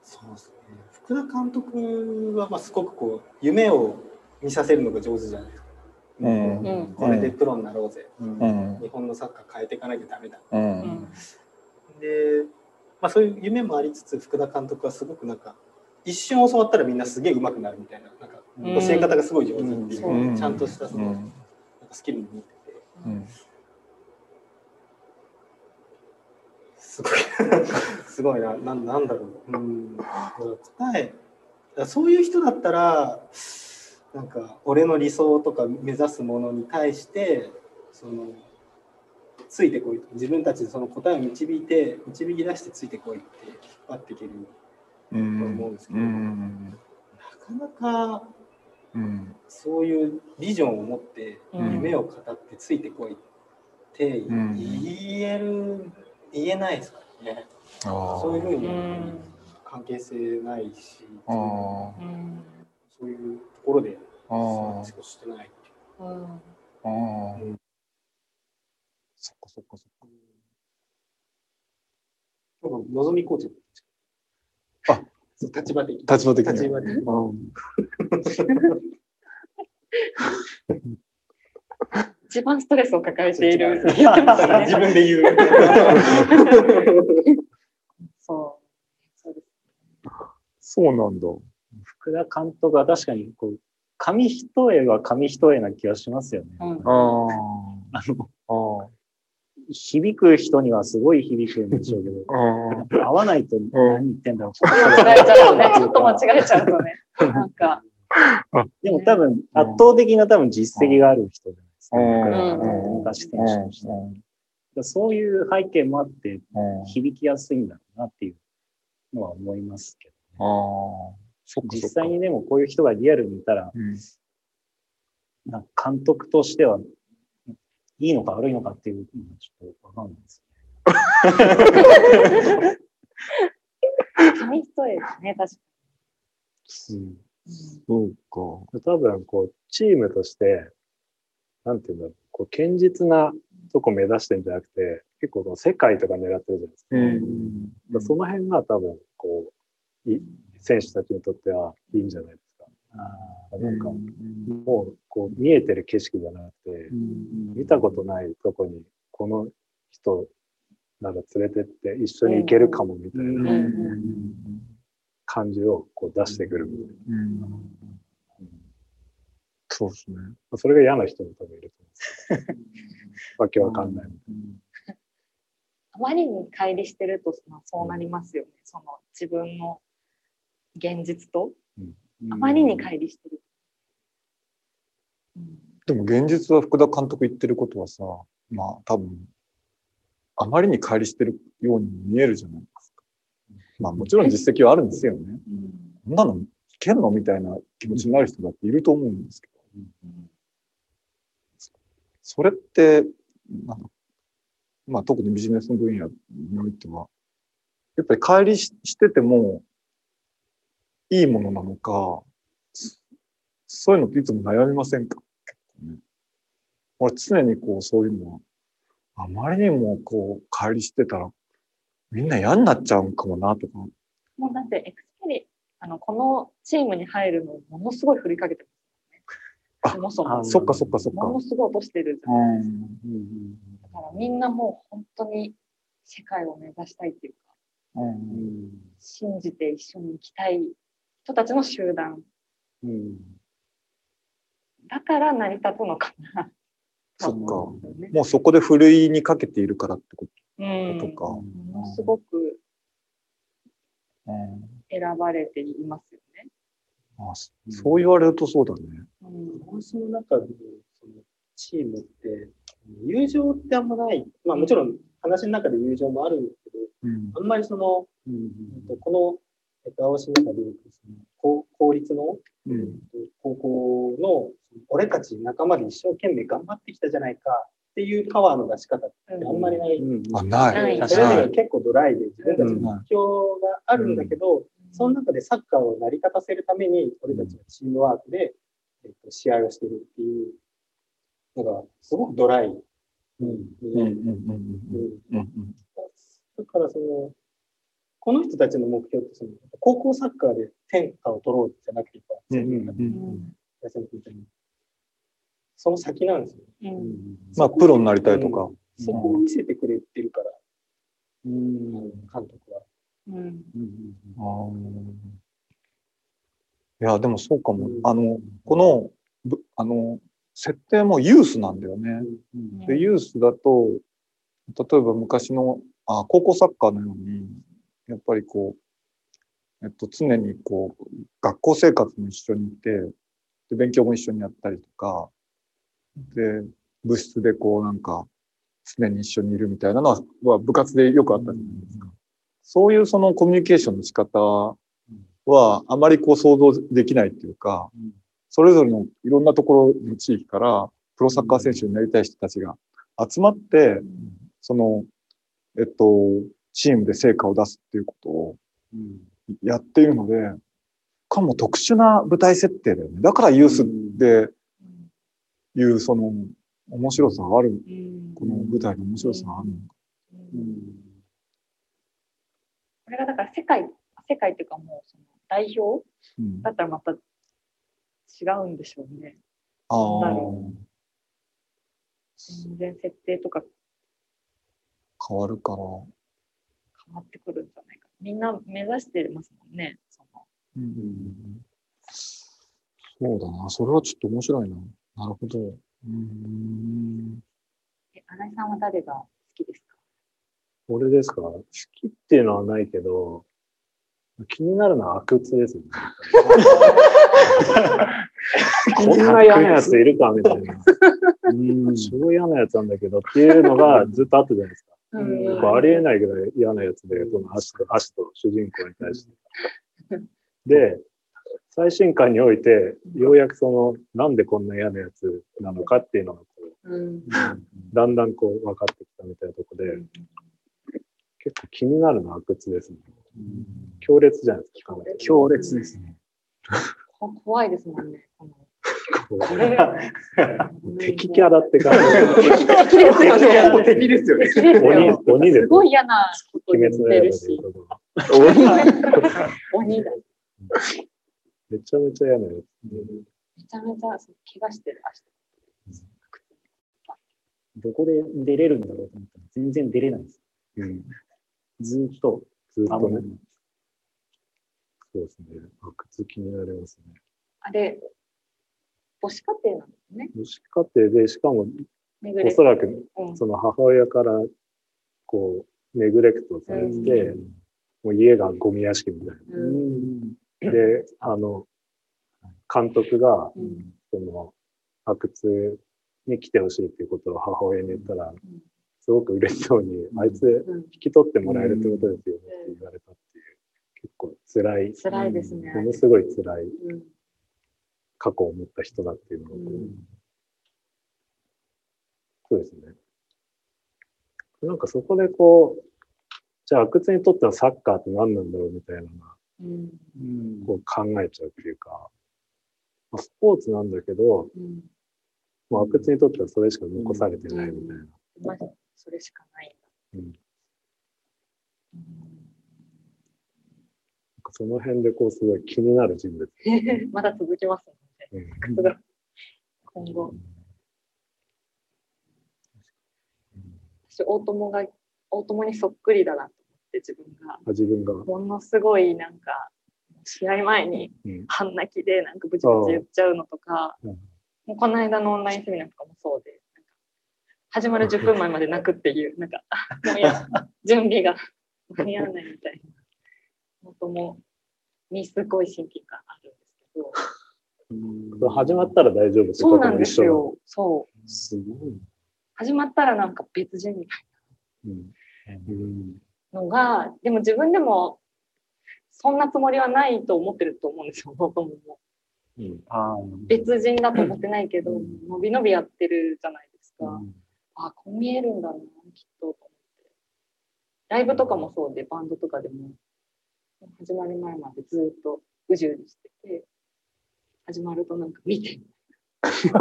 S5: そうですね。福田監督はまあすごくこう夢を見させるのが上手じゃないですか。
S1: うん
S2: うん
S5: これでプロになろうぜ。
S1: うん
S5: 日本のサッカー変えていかなきゃダメだ。
S1: う
S2: うんん
S5: で、まあそういう夢もありつつ福田監督はすごくなんか一瞬教わったらみんなすげえ上手くなるみたいななんか
S2: うん。
S5: 教え方がすごい上手っていう、
S2: うん。
S5: ちゃんとしたその、
S1: うん。
S5: なんかスキルも持ってて。
S1: うん。
S5: すごい。(laughs) すごいな。なんなんだろう。うん。答え。そういう人だったらなんか俺の理想とか目指すものに対してそのついてこいと。自分たちでその答えを導いて導き出してついてこいって引っ張っていける。
S1: うん
S5: と思うんですけど
S1: うん
S5: なかなか
S1: うん
S5: そういうビジョンを持って
S2: うん
S5: 夢を語ってついてこいって
S1: ん
S5: 言える言えないですからね。そういうふうに
S2: うん
S5: 関係性ないし、そういうところで
S1: あー
S5: しかしてない。
S2: うん
S1: あーそっかそっかそっか。
S5: なんか望みコーチ立場的
S1: 立場的に
S5: 立場的に (laughs)
S2: 一番ストレスを抱えている。(laughs)
S5: 自分で言う。
S2: そう。そうです。
S1: そうなんだ。
S4: 福田監督は確かにこう紙一重は紙一重な気がしますよね。
S2: うん
S1: あ
S4: あの
S1: あ。あ
S4: 響く人にはすごい響くんでしょうけど、(laughs)
S1: あ。
S4: 合わないと何言ってんだろう。
S2: 間違えちゃうとね、ちょっと間違えちゃうとね。なんか、
S4: でも多分圧倒的な多分実績がある人じゃないですか。昔選手として。だからそういう背景もあって響きやすいんだろうなっていうのは思いますけど。実際にでもこういう人がリアルにいたら、監督としてはいいのか悪いのかっていうのはちょっとわかんないです。
S2: 紙一重ですね、確か
S3: うん
S2: に。
S1: そうか。(laughs)
S3: 多分こうチームとしてなんていうんだろうこう堅実なとこ目指してんじゃなくて結構この世界とか狙ってるじゃないですか,、
S1: うん。
S3: その辺が多分こうい選手たちにとってはいいんじゃないですか。なんかもうこう見えてる景色じゃなくて見たことないとこにこの人なら連れてって一緒に行けるかもみたいな感じをこう出してくるみたいな。
S1: そうですね。
S3: それが嫌な人も多分いると思うんですけど。わけわかんない。
S2: あまりに乖離してると、まあ、そうなりますよね。その自分の現実と、あまりに乖離してる。うん
S1: でも現実は福田監督言ってることはさ、まあ多分、あまりに乖離してるように見えるじゃないですか。まあもちろん実績はあるんですよね。こんなのいけんのみたいな気持ちになる人だっていると思うんですけど。それって、なんかまあ特にビジネスの分野においては、やっぱり帰りししててもいいものなのか、そういうのっていつも悩みませんか？ね。俺常にこうそういうのは、あまりにもこう帰りしてたらみんな嫌になっちゃうんかもなとか。
S2: もうだってエクスペリあのこのチームに入るのものすごい振りかけてますもんね。そもそも。
S1: そっかそっかそっか
S2: も。のすごい落としてるじゃないですか。
S3: うん
S2: だからみんなもう本当に世界を目指したいっていうか、
S3: うん
S2: 信じて一緒に行きたい人たちの集団。
S3: うん。
S2: だから成り立つのかな。
S1: そっか。
S2: ね。
S1: もうそこでふるいにかけているからってこ
S2: うん。
S1: とか。
S2: ものすごく選ばれていますよね。
S1: あそそう言われるとそうだね。
S2: うん。
S5: 私の中でそのチームって友情ってあんまない、まあもちろん話の中で友情もあるんですけど、
S1: うん。
S5: あんまりその、
S3: うん。
S5: えっとこの、えっと、青市の中でその公公立の、
S1: うん。
S5: えっと高校の俺たち仲間で一生懸命頑張ってきたじゃないかっていうパワーの出し方ってあんまりない。
S1: あ、ない。
S2: ない。
S5: それ結構ドライで自分たちの目標があるんだけど、その中でサッカーを成り立たせるために、俺たちはチームワークで、えっと、試合をしてるっていうのが、すごくドライ。
S3: うん。
S1: うん。うん。うん。うん。うん。うん。
S5: だからその、この人たちの目標ってその、高校サッカーで天下を取ろうじゃなくて、その先なんですよ。
S2: うん
S1: まあ、プロになりたいとか。
S5: そこを見せてくれてるから、
S3: うん
S5: 監督は。
S2: うん
S1: いや、でもそうかも
S5: うん。
S1: あの、この、ぶあの、設定もユースなんだよね。で、ユースだと、例えば昔の、あ、高校サッカーのように、やっぱりこう、えっと、常にこう、学校生活も一緒にいて、で、勉強も一緒にやったりとか、で、部室でこうなんか、常に一緒にいるみたいなのは、は部活でよくあったじゃないですか。そういうそのコミュニケーションの仕方は、あまりこう想像できないっていうか、それぞれのいろんなところの地域から、プロサッカー選手になりたい人たちが集まって、その、えっと、チームで成果を出すっていうことをやっているので、かも特殊な舞台設定だよね。だからユースでいう、その、面白さがある、
S2: うん
S1: この舞台の面白さがあるのか。
S2: これがだから世界、世界っていうかもうその代表
S1: うん、
S2: だったらまた違うん。でしょうね。
S1: ああ
S2: 全然設定とか
S1: 変わるから。
S2: 変わってくるんじゃないか。みんな目指してますもんね。その
S1: うんそうだな。それはちょっと面白いな。なるほど。うん。
S2: え新井さんは誰が好きですか？
S3: 俺ですか？好きっていうのはないけど、気になるのは阿久津ですね。こんな嫌なやついるかみたいな。うん、超嫌なやつなんだけどっていうのがずっとあったじゃないですか。
S2: うん
S3: ありえないぐらい嫌なやつで、この足と、足と主人公に対して。で、最新刊において、ようやくその、なんでこんな嫌なやつなのかっていうのがこ
S2: うん
S3: う、だんだんこう分かってきたみたいなとこで、結構気になるのは阿久津ですね。強烈じゃないですか。かなり
S1: 強烈ですね。
S2: こ怖いですもんね。この
S3: こう敵キャラって感じ
S2: 敵ですよね。
S1: ほぼ敵ですよね。
S2: す
S3: じ。鬼。、鬼です
S2: すごい嫌なこと
S3: 鬼
S2: 言ってる
S3: 滅の刃でいう
S2: し、
S3: とこ
S2: 鬼だ。
S3: めちゃめちゃ嫌なやつ。
S2: めちゃめちゃ怪我してる。
S4: どこで出れるん。だろうと思ったら全然出れないです。
S3: うん。
S4: ずっと。
S3: ずっとね。そうですね。阿久津気になりますね。
S2: あれ、母子家庭なんですね。
S3: 母子家庭で、しかもおそらく
S2: うん。
S3: その母親からこうネグレクトされて、もう家がゴミ屋敷みたい
S2: うん。
S3: な。で、あの、監督が、
S2: うん。
S3: その、阿久津に来てほしいっていうことを母親に言ったら、すごく嬉しそうに、あいつ
S2: うん。
S3: 引き取ってもらえるってことですよねって言われたっていう、結構辛い、
S2: 辛いですね。
S3: ものすごい辛い。
S2: うん
S3: 過去を持った人だっていうのがこう、
S2: うん
S3: そうですね。なんかそこでこう、じゃあ阿久津にとってはサッカーって何なんだろうみたいな
S2: うん
S3: こう考えちゃうっていうか、まあ、スポーツなんだけど、
S2: うん
S3: もう阿久津にとってはそれしか残されてないみたいな。
S2: まずそれしかない。
S3: うんその辺でこうすごい気になる人物。(laughs)
S2: まだ続きますの今後。私、大友が、大友にそっくりだなと思って、自分が。
S3: あ自分が。
S2: ものすごい、なんか、試合前に
S3: うん
S2: 半泣きで、なんかブチブチ言っちゃうのとか、
S3: うん
S2: もうこの間のオンラインセミナーとかもそうで、なんか始まる10分前まで泣くっていう、なんか、あもういや、(laughs) 準備が間に合わないみたいな。大友にすごい親近感あるんですけど、
S3: 始まったら大丈夫
S2: そうなんです。よ。そう。
S3: すごい。
S2: 始まったらなんか別人みたいなのが、でも自分でもそんなつもりはないと思ってると思うんですよ、大友も。
S3: うん
S4: あ
S2: 別人だと思ってないけど、
S3: うん
S2: のびのびやってるじゃないですか。
S3: うん
S2: あ、こう見えるんだな、きっとと思って。ライブとかもそうで、バンドとかでも、始まる前までずっとうじうじしてて、始まるとなんか見て。そう。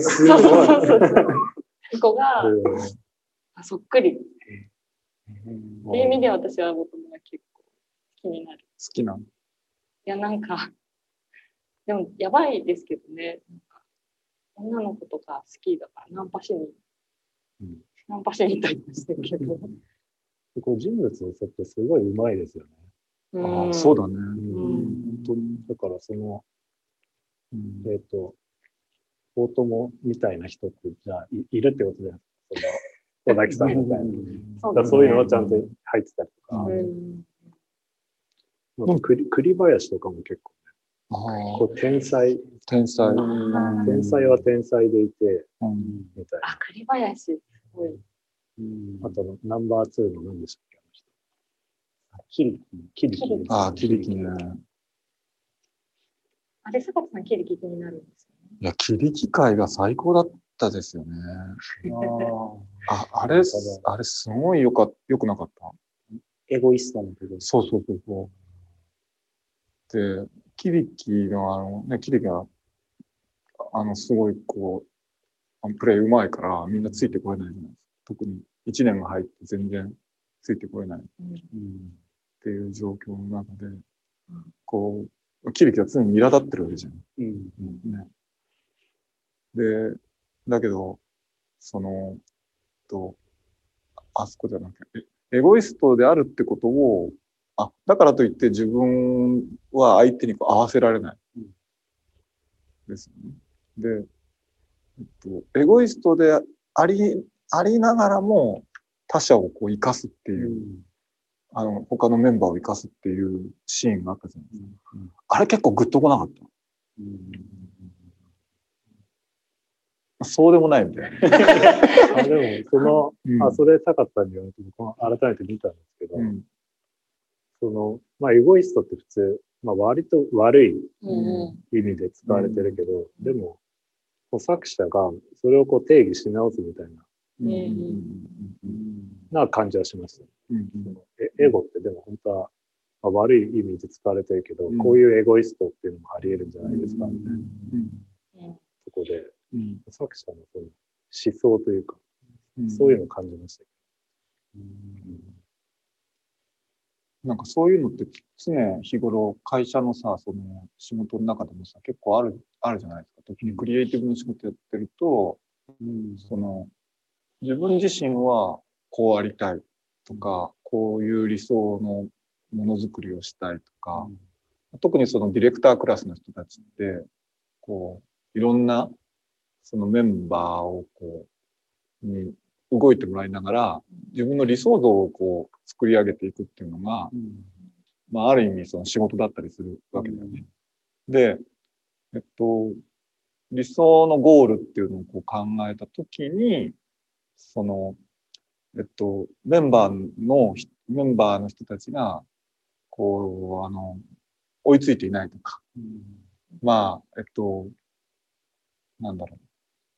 S2: そうそうそう。そこが、
S3: うん
S2: あそっくり。っていう意味で私は僕も結構気になる。
S1: 好きなの？
S2: いや、なんか、でもやばいですけどね。女の子とか好きだからナンパしに、
S3: うん
S2: ナンパしに行ったりもしてるけど。
S3: こう人物を設定すごいうまいですよね。
S1: ああそうだね。
S3: う
S1: 当に。
S3: だからその、
S1: うん
S3: えっ、と、大友みたいな人ってじゃあいいるってことじゃないですか。その、小崎さんみたいな。
S2: そう
S3: だからそういうのはちゃんと入ってたりとか、
S2: うん
S3: なんか栗栗林とかも結構、
S1: ああ
S3: こう天才、
S1: 天才。
S3: 天才は天才でいて、
S1: うん
S3: みたい
S2: あ、栗林、すごい。
S3: な。あと、ナンバー2の何でしたっけあの人。キリキ、キリキです。
S1: ああ、キリキね。
S2: あれ、坂田さん、キリキ気になるんですよね。
S1: いや、キリキ会が最高だったですよね。(laughs) あ、あれ、あれすごいよか、よくなかった？
S4: エゴイストの部分。
S1: そうそうそうそう。で、キリキのあの、ね、キリキが、あの、すごいこう、あのプレイうまいからみんなついてこれないじゃないですか。特に1年が入って全然ついてこれないっ
S2: うん
S1: ていう状況の中で、こう、キリキは常に苛立ってるわけじゃん。
S4: うん。
S1: ね。で、だけど、その、と、あそこじゃなくて、エエゴイストであるってことを、あ、だからといって自分は相手にこう合わせられない。ですよね。で、えっと、エゴイストであり、ありながらも他者をこう生かすっていう、あの、他のメンバーを生かすっていうシーンがあったじゃないですか。あれ結構グッとこなかった。そうでもないみたいな。(laughs)
S3: あでも、その、
S1: うん。
S3: あ、それ坂田に言われて、改めて見たんですけど、
S1: うん。
S3: その、まあ、エゴイストって普通、まあ、割と悪い
S2: うん
S3: 意味で使われてるけど、でも、こう作者がそれをこう定義し直すみたいな、
S1: うん
S2: うん
S3: な感じはしました。
S1: うん
S3: そのエエゴってでも本当は、まあ、悪い意味で使われてるけど、
S1: うん。
S3: こういうエゴイストっていうのもあり得るんじゃないですか。みたいな
S2: うん。
S3: とこで、
S1: うん。
S3: 作者のその思想というか、
S1: うん。
S3: そういうのを感じました。
S1: なんかそういうのって常日頃会社のさ、その仕事の中でもさ、結構ある、あるじゃないですか。特にクリエイティブの仕事やってると、その自分自身はこうありたいとか、こういう理想のものづくりをしたいとか、特にそのディレクタークラスの人たちって、こう、いろんなそのメンバーをこう、に動いてもらいながら、自分の理想像をこう作り上げていくっていうのが、まあある意味その仕事だったりするわけだよね。で、えっと、理想のゴールっていうのをこう考えたときに、その、えっと、メンバーのひ、メンバーの人たちが、こう、あの、追いついていないとか、まあ、えっと、なんだろう、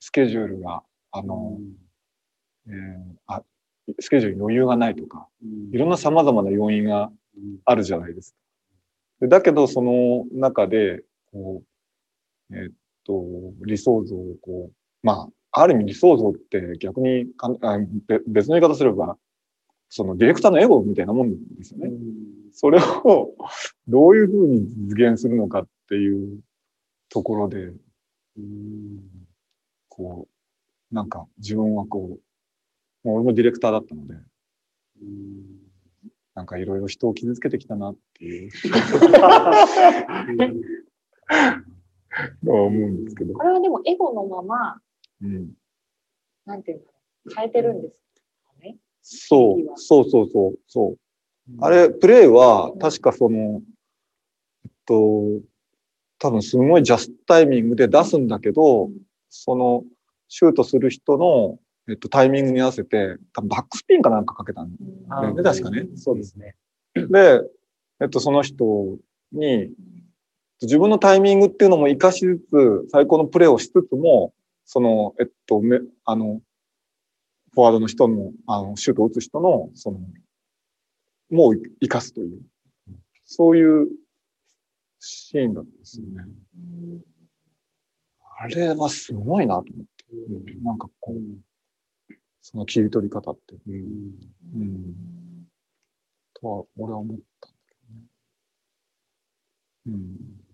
S1: スケジュールが、あの、えーあスケジュールに余裕がないとか、
S3: うん。
S1: いろんな様々な要因があるじゃないですか。でだけど、その中で、こう、えっと、理想像をこう、まあ、ある意味理想像って逆にかんあべ別の言い方すれば、そのディレクターのエゴみたいなもんですよね。それをどういうふうに実現するのかっていうところで、こう、なんか自分はこう、もう俺もディレクターだったので、なんかいろいろ人を傷つけてきたなっていう (laughs) のは思うんですけど
S2: こ。れはでもエゴのまま、
S1: うん、
S2: なんていうんだろう、変えてるんですかね。
S1: そう、そうそうそう、そう。あれ、プレイは確かその、えっと、多分すごいジャストタイミングで出すんだけど、その、シュートする人の、えっと、タイミングに合わせて、多分バックスピンかなんかかけたん
S3: あ
S1: で、確かね。
S3: そうですね。
S1: で、えっと、その人に、自分のタイミングっていうのも活かしつつ、最高のプレーをしつつも、その、えっと、め、あの、フォワードの人の、あの、シュートを打つ人の、その、もう活かすという、そういうシーンだったんですよね。あれはすごいなと思って。なんかこう、その切り取り方って。うん。とは、俺は思ったんだけどね。うん。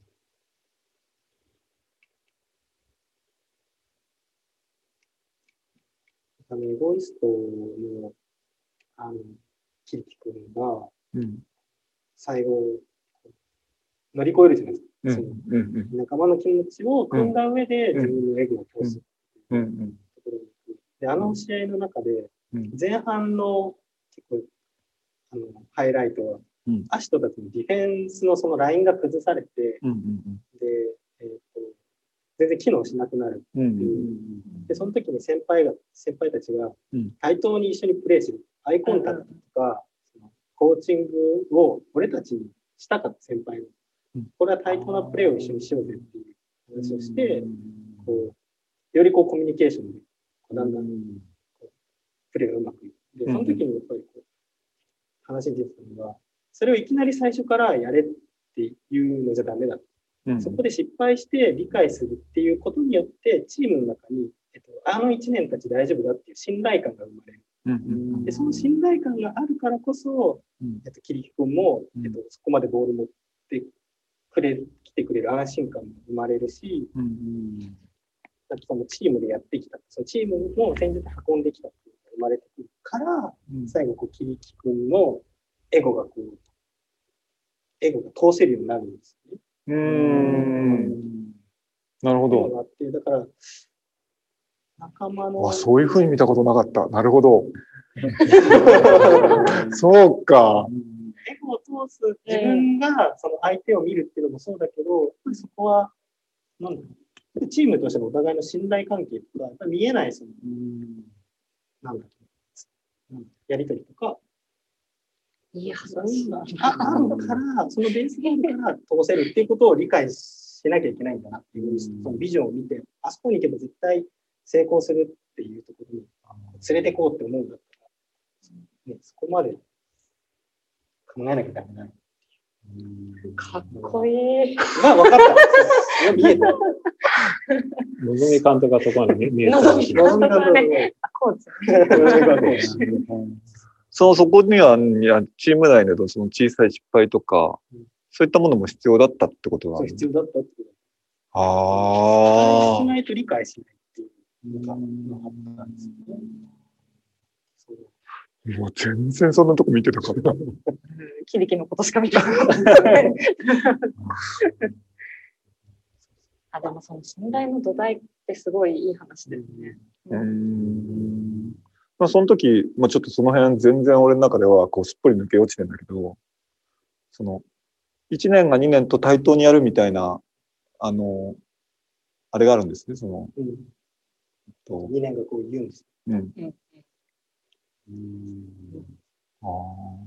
S5: あのエゴイストのあのキリキ君が
S1: うん。
S5: 最後乗り越えるじゃないですか。
S1: うん。
S5: その
S1: うん。
S5: 仲間の気持ちを組んだ上で
S1: うん
S5: 自分のエゴを通す
S1: うん。うん。
S5: ところに行く。で、あの試合の中で
S1: うん。
S5: 前半の結構あのハイライトは、
S1: うん
S5: アシトたちのディフェンスのそのラインが崩されて、
S1: うん。
S5: で、全然機能しなくなる。
S1: うん。うん。
S5: で、その時に先輩が、先輩たちが
S1: うん
S5: 対等に一緒にプレーする。アイコンタクトとか、そのコーチングを俺たちにしたかった先輩が
S1: うん
S5: これは対等なプレーを一緒にしようぜっていう話をして、こう、よりこうコミュニケーションで、だんだんプレーがうまくいく。で、その時にやっぱりこう、話に出てたのが、それをいきなり最初からやれっていうのじゃダメだ。
S1: うん。
S5: そこで失敗して理解するっていうことによって、チームの中に、えっと、あの1年たち大丈夫だっていう信頼感が生まれる。
S1: うん。
S5: で、その信頼感があるからこそ、
S1: うん
S5: えっと、桐木君も、
S1: うん
S5: えっと、そこまでボール持ってくれ、来てくれる安心感も生まれるし、
S1: うん。
S5: なんかそのチームでやってきた、そのチームも戦術運んできたっていうのが生まれてくるから、最後、こう、桐木君のエゴがこう、エゴが通せるようになるんですよね。
S1: うん。なるほど。
S5: だから、仲間の。
S1: わ、そういうふうに見たことなかった。なるほど。(laughs) そうか。
S5: エゴを通す自分がその相手を見るっていうのもそうだけど、やっぱりそこは、なんだろう。チームとしてのお互いの信頼関係とか、やっぱり見えないその、なんだろう。うんやりとりとか、
S2: いや、
S5: そういうのがああるから、そのベースがあるから通せるっていうことを理解しなきゃいけないんだなっていう、そのビジョンを見て、あそこに行けば絶対成功するっていうところに連れてこうって思うんだったら、ね、そこまで考えなきゃダメなの。
S2: かっこいい。
S5: まあ分かった。見えた。
S3: のぞみ監督がそこまで見えた
S2: のぞみ監督コーチ。
S1: そのそこには、いやチーム内でのその小さい失敗とか、そういったものも必要だったってことがある。
S5: そう必要だったってこと
S1: ああ。
S5: しないと理解しないっていうのがあったんですよね。
S1: もう全然そんなとこ見てなかった。
S2: キリキのことしか見てなかった。(laughs) あ、でもその信頼の土台ってすごいいい話ですね。
S1: うーん。まあその時、まあちょっとその辺全然俺の中ではこうすっぽり抜け落ちてんだけど、その、1年が2年と対等にやるみたいな、あの、あれがあるんですね、その、
S5: うん、
S1: と。
S5: 2年がこう言うんです。
S1: うん。
S2: うん。
S1: あ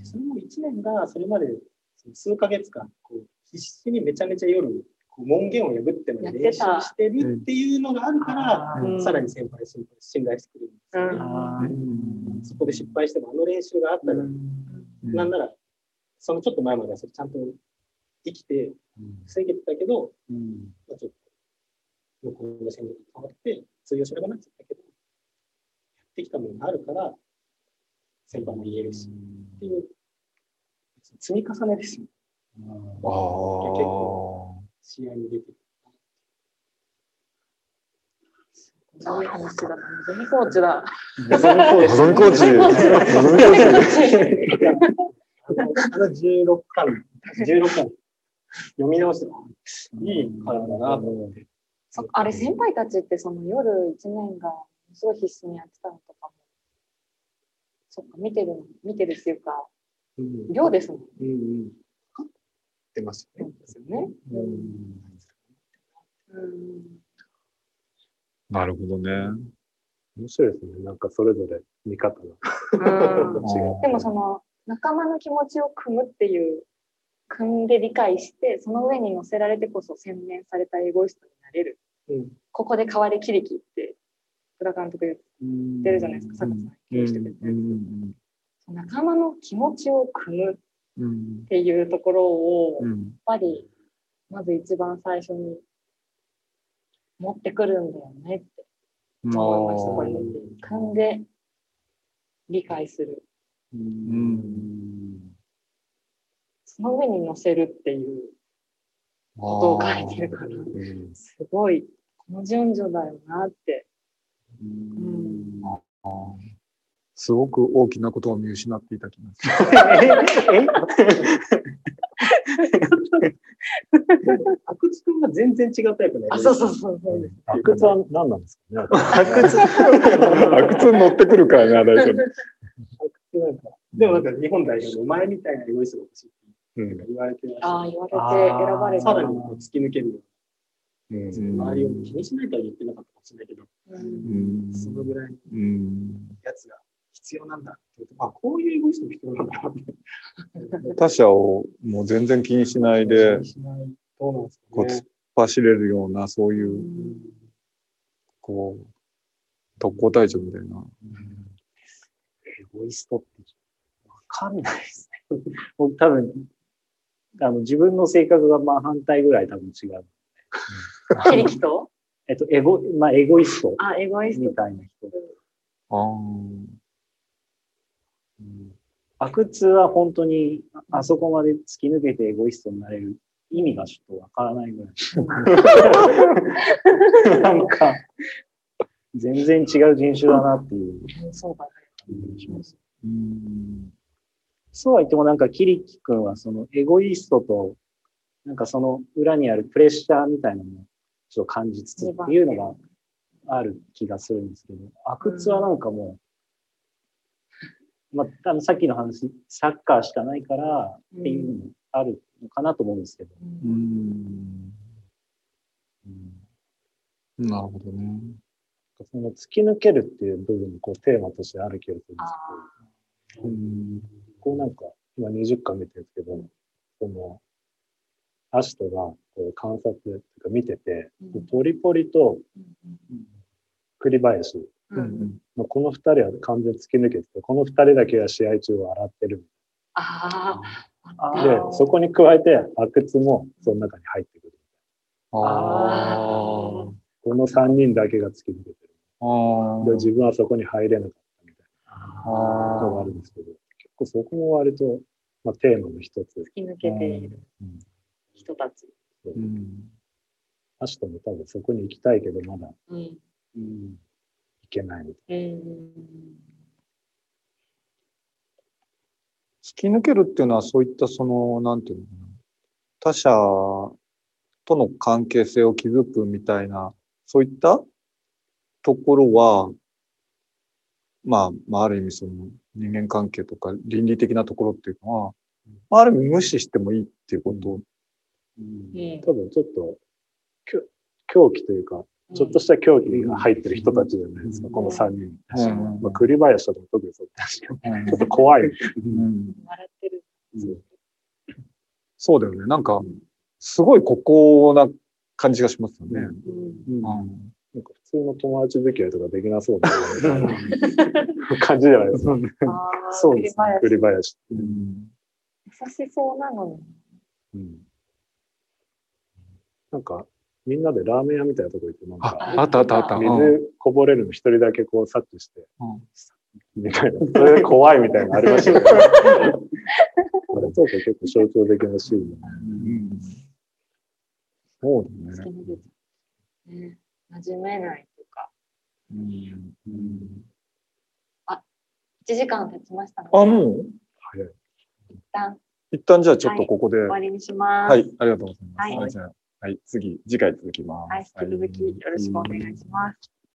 S1: ー。
S5: それも1年がそれまでその数ヶ月間こう必死にめちゃめちゃ夜門限を破ってまで練習してるっていうのがあるから、
S2: うん。
S5: さらに先輩信信頼してくれるんですよね。そこで失敗してもあの練習があったら、なんならそのちょっと前まではそれちゃんと生きて防げてたけど、
S3: うん。
S5: まあ、ちょっと向こうの戦略が変わって通用しなくなっちゃったけど、やってきたものがあるから、先輩も言えるしっていう積み重ねですよ。
S1: ああ。
S5: 試合に出てる。
S2: そういう話だ。な。ゾミコーチだ。
S3: のぞみコーチ
S1: のぞみコーチ。のぞみコーチ。
S5: あの16巻、16巻、読み直して、いいからだなと思って。
S2: そあれ先輩たちってその夜一年がすごい必死にやってたのとかもそっか見てる見てるっていうか
S5: うん
S2: 量ですもん
S5: うんうん。ってますよね。
S1: なるほどね。
S3: 面白いですね。なんかそれぞれ見方が。(laughs)
S2: でもその仲間の気持ちを組むっていう組んで理解してその上に乗せられてこそ洗練されたエゴイストになれる。
S5: うん
S2: ここで変わりきりきって福田監督言ってるじゃないですか。坂田さん経営してくれて
S1: うん。
S2: 仲間の気持ちを組む。っ
S1: うん。
S2: ていうところをやっ
S1: うん
S2: ぱりまず一番最初に持ってくるんだよねって思いましたこれ見て組んで理解する。
S1: うん。
S2: その上に乗せるっていうことを書いてるから
S3: うん。
S2: すごいこの順序だよなって、
S3: う
S2: うん
S1: すごく大きなことを見失っていた気がする。
S5: 阿久津君が全然違うタイプの
S2: あそうそうそうそうです
S3: 阿久津は何なんですかね
S5: 阿久津
S1: あ、靴に乗ってくるからね、あれ。
S5: なんか、でもなんか日本代表のお前みたいなエゴイストが欲しいって言われてました
S2: ああ言われて選ばれた
S5: さらにこう突き抜けるよ
S3: う
S5: な周りを気にしないとは言ってなかったかもしれないけど、
S2: うん
S5: そのぐらいのやつが必要なんだって言うと、まあこういうエゴイストも必要なんだなって。
S1: 他者をもう全然気にしないで突っ。走れるようなそういうこう特攻隊長みたいな。
S4: エゴイストってわかんないですね。僕多分、あの自分の性格が真反対ぐらい多分違う。
S2: ヘリキと
S4: えっと、(laughs) エゴ、まあ、エゴイスト
S2: あエゴイスト
S4: みたいな人。
S1: あ
S4: うん阿久津は本当にああそこまで突き抜けてエゴイストになれる意味がちょっとわからないぐらい。(laughs) なんか、全然違う人種だなっていう
S2: うんそうだね
S4: 感じがします。
S1: うん
S4: そうは言ってもなんかキリキ君はそのエゴイストとなんかその裏にあるプレッシャーみたいなのもちょっと感じつつっていうのがある気がするんですけど、阿久津はなんかもう、まあ、あのさっきの話、サッカーしかないからっていうのもあるのかなと思うんですけど、
S2: うん。
S1: うん。
S4: うん
S1: なるほどね。
S3: その突き抜けるっていう部分にこうテーマとしてある気がするんです
S2: あ
S3: けど、うんこうなんか今20巻見てるんですけど、そのアシトがこう観察っていうか見てて、
S2: うん。
S3: ポリポリと栗林
S2: うんうん。
S3: のこの二人は完全に突き抜けてて、この二人だけは試合中は洗ってる。
S2: ああ
S4: あ
S3: で、そこに加えて、阿久津もその中に入ってくる。
S1: ああ。
S3: この三人だけが突き抜けてる。
S1: あ
S3: で、自分はそこに入れなかったみたい
S1: あ
S3: なのがあるんですけど、結構そこも割と、まあ、テーマの一つ。
S2: 突き抜けている
S3: うん。
S2: 人たち。
S1: う。ん。
S3: アシトも多分そこに行きたいけど、まだ、
S2: うん。
S3: うん、行けない
S1: 突き抜けるっていうのはそういったそのなんていうのかな他者との関係性を築くみたいなそういったところはまあ、まあ、ある意味その人間関係とか倫理的なところっていうのは、まあ、ある意味無視してもいいっていうこと、
S3: な。
S2: うん
S3: 多分ちょっと、狂気というか、ちょっとした狂気が入ってる人たちじゃないですか、
S2: うん。
S3: この3人。
S1: うん。
S3: まあ、栗林とかも特にそうだし、ちょ
S1: うん。
S3: っと怖い。
S1: うん。
S2: 笑ってる。
S1: そうだよね。なんかすごい孤高な感じがしますよね。
S2: うん。
S1: うん。
S3: なんか普通の友達付き合いとかできなそうな (laughs) 感じじゃないですか。そうですね。栗林。
S1: うん。
S2: 優しそうなのに。
S3: うん。なんか、みんなでラーメン屋みたいなとこ行って、なんか、
S1: ああったあったあった。うん
S3: 水こぼれるの一人だけこう察知して、
S1: うん
S3: みたいな。それで怖いみたいなのありましたけど。あれとか結構象徴的なシーンだね。
S1: うんそうだね。
S2: 馴染めないとか。
S1: うんうん
S2: 1時間経ちましたので、
S1: あ、もう？
S3: 早い。
S2: 一旦
S1: 一旦じゃあちょっとここで。は
S2: 終わりにします。
S1: い、ありがとうございます。
S2: はい
S1: はい、次、次回続きます。
S2: はい、引き続きよろしくお願いします。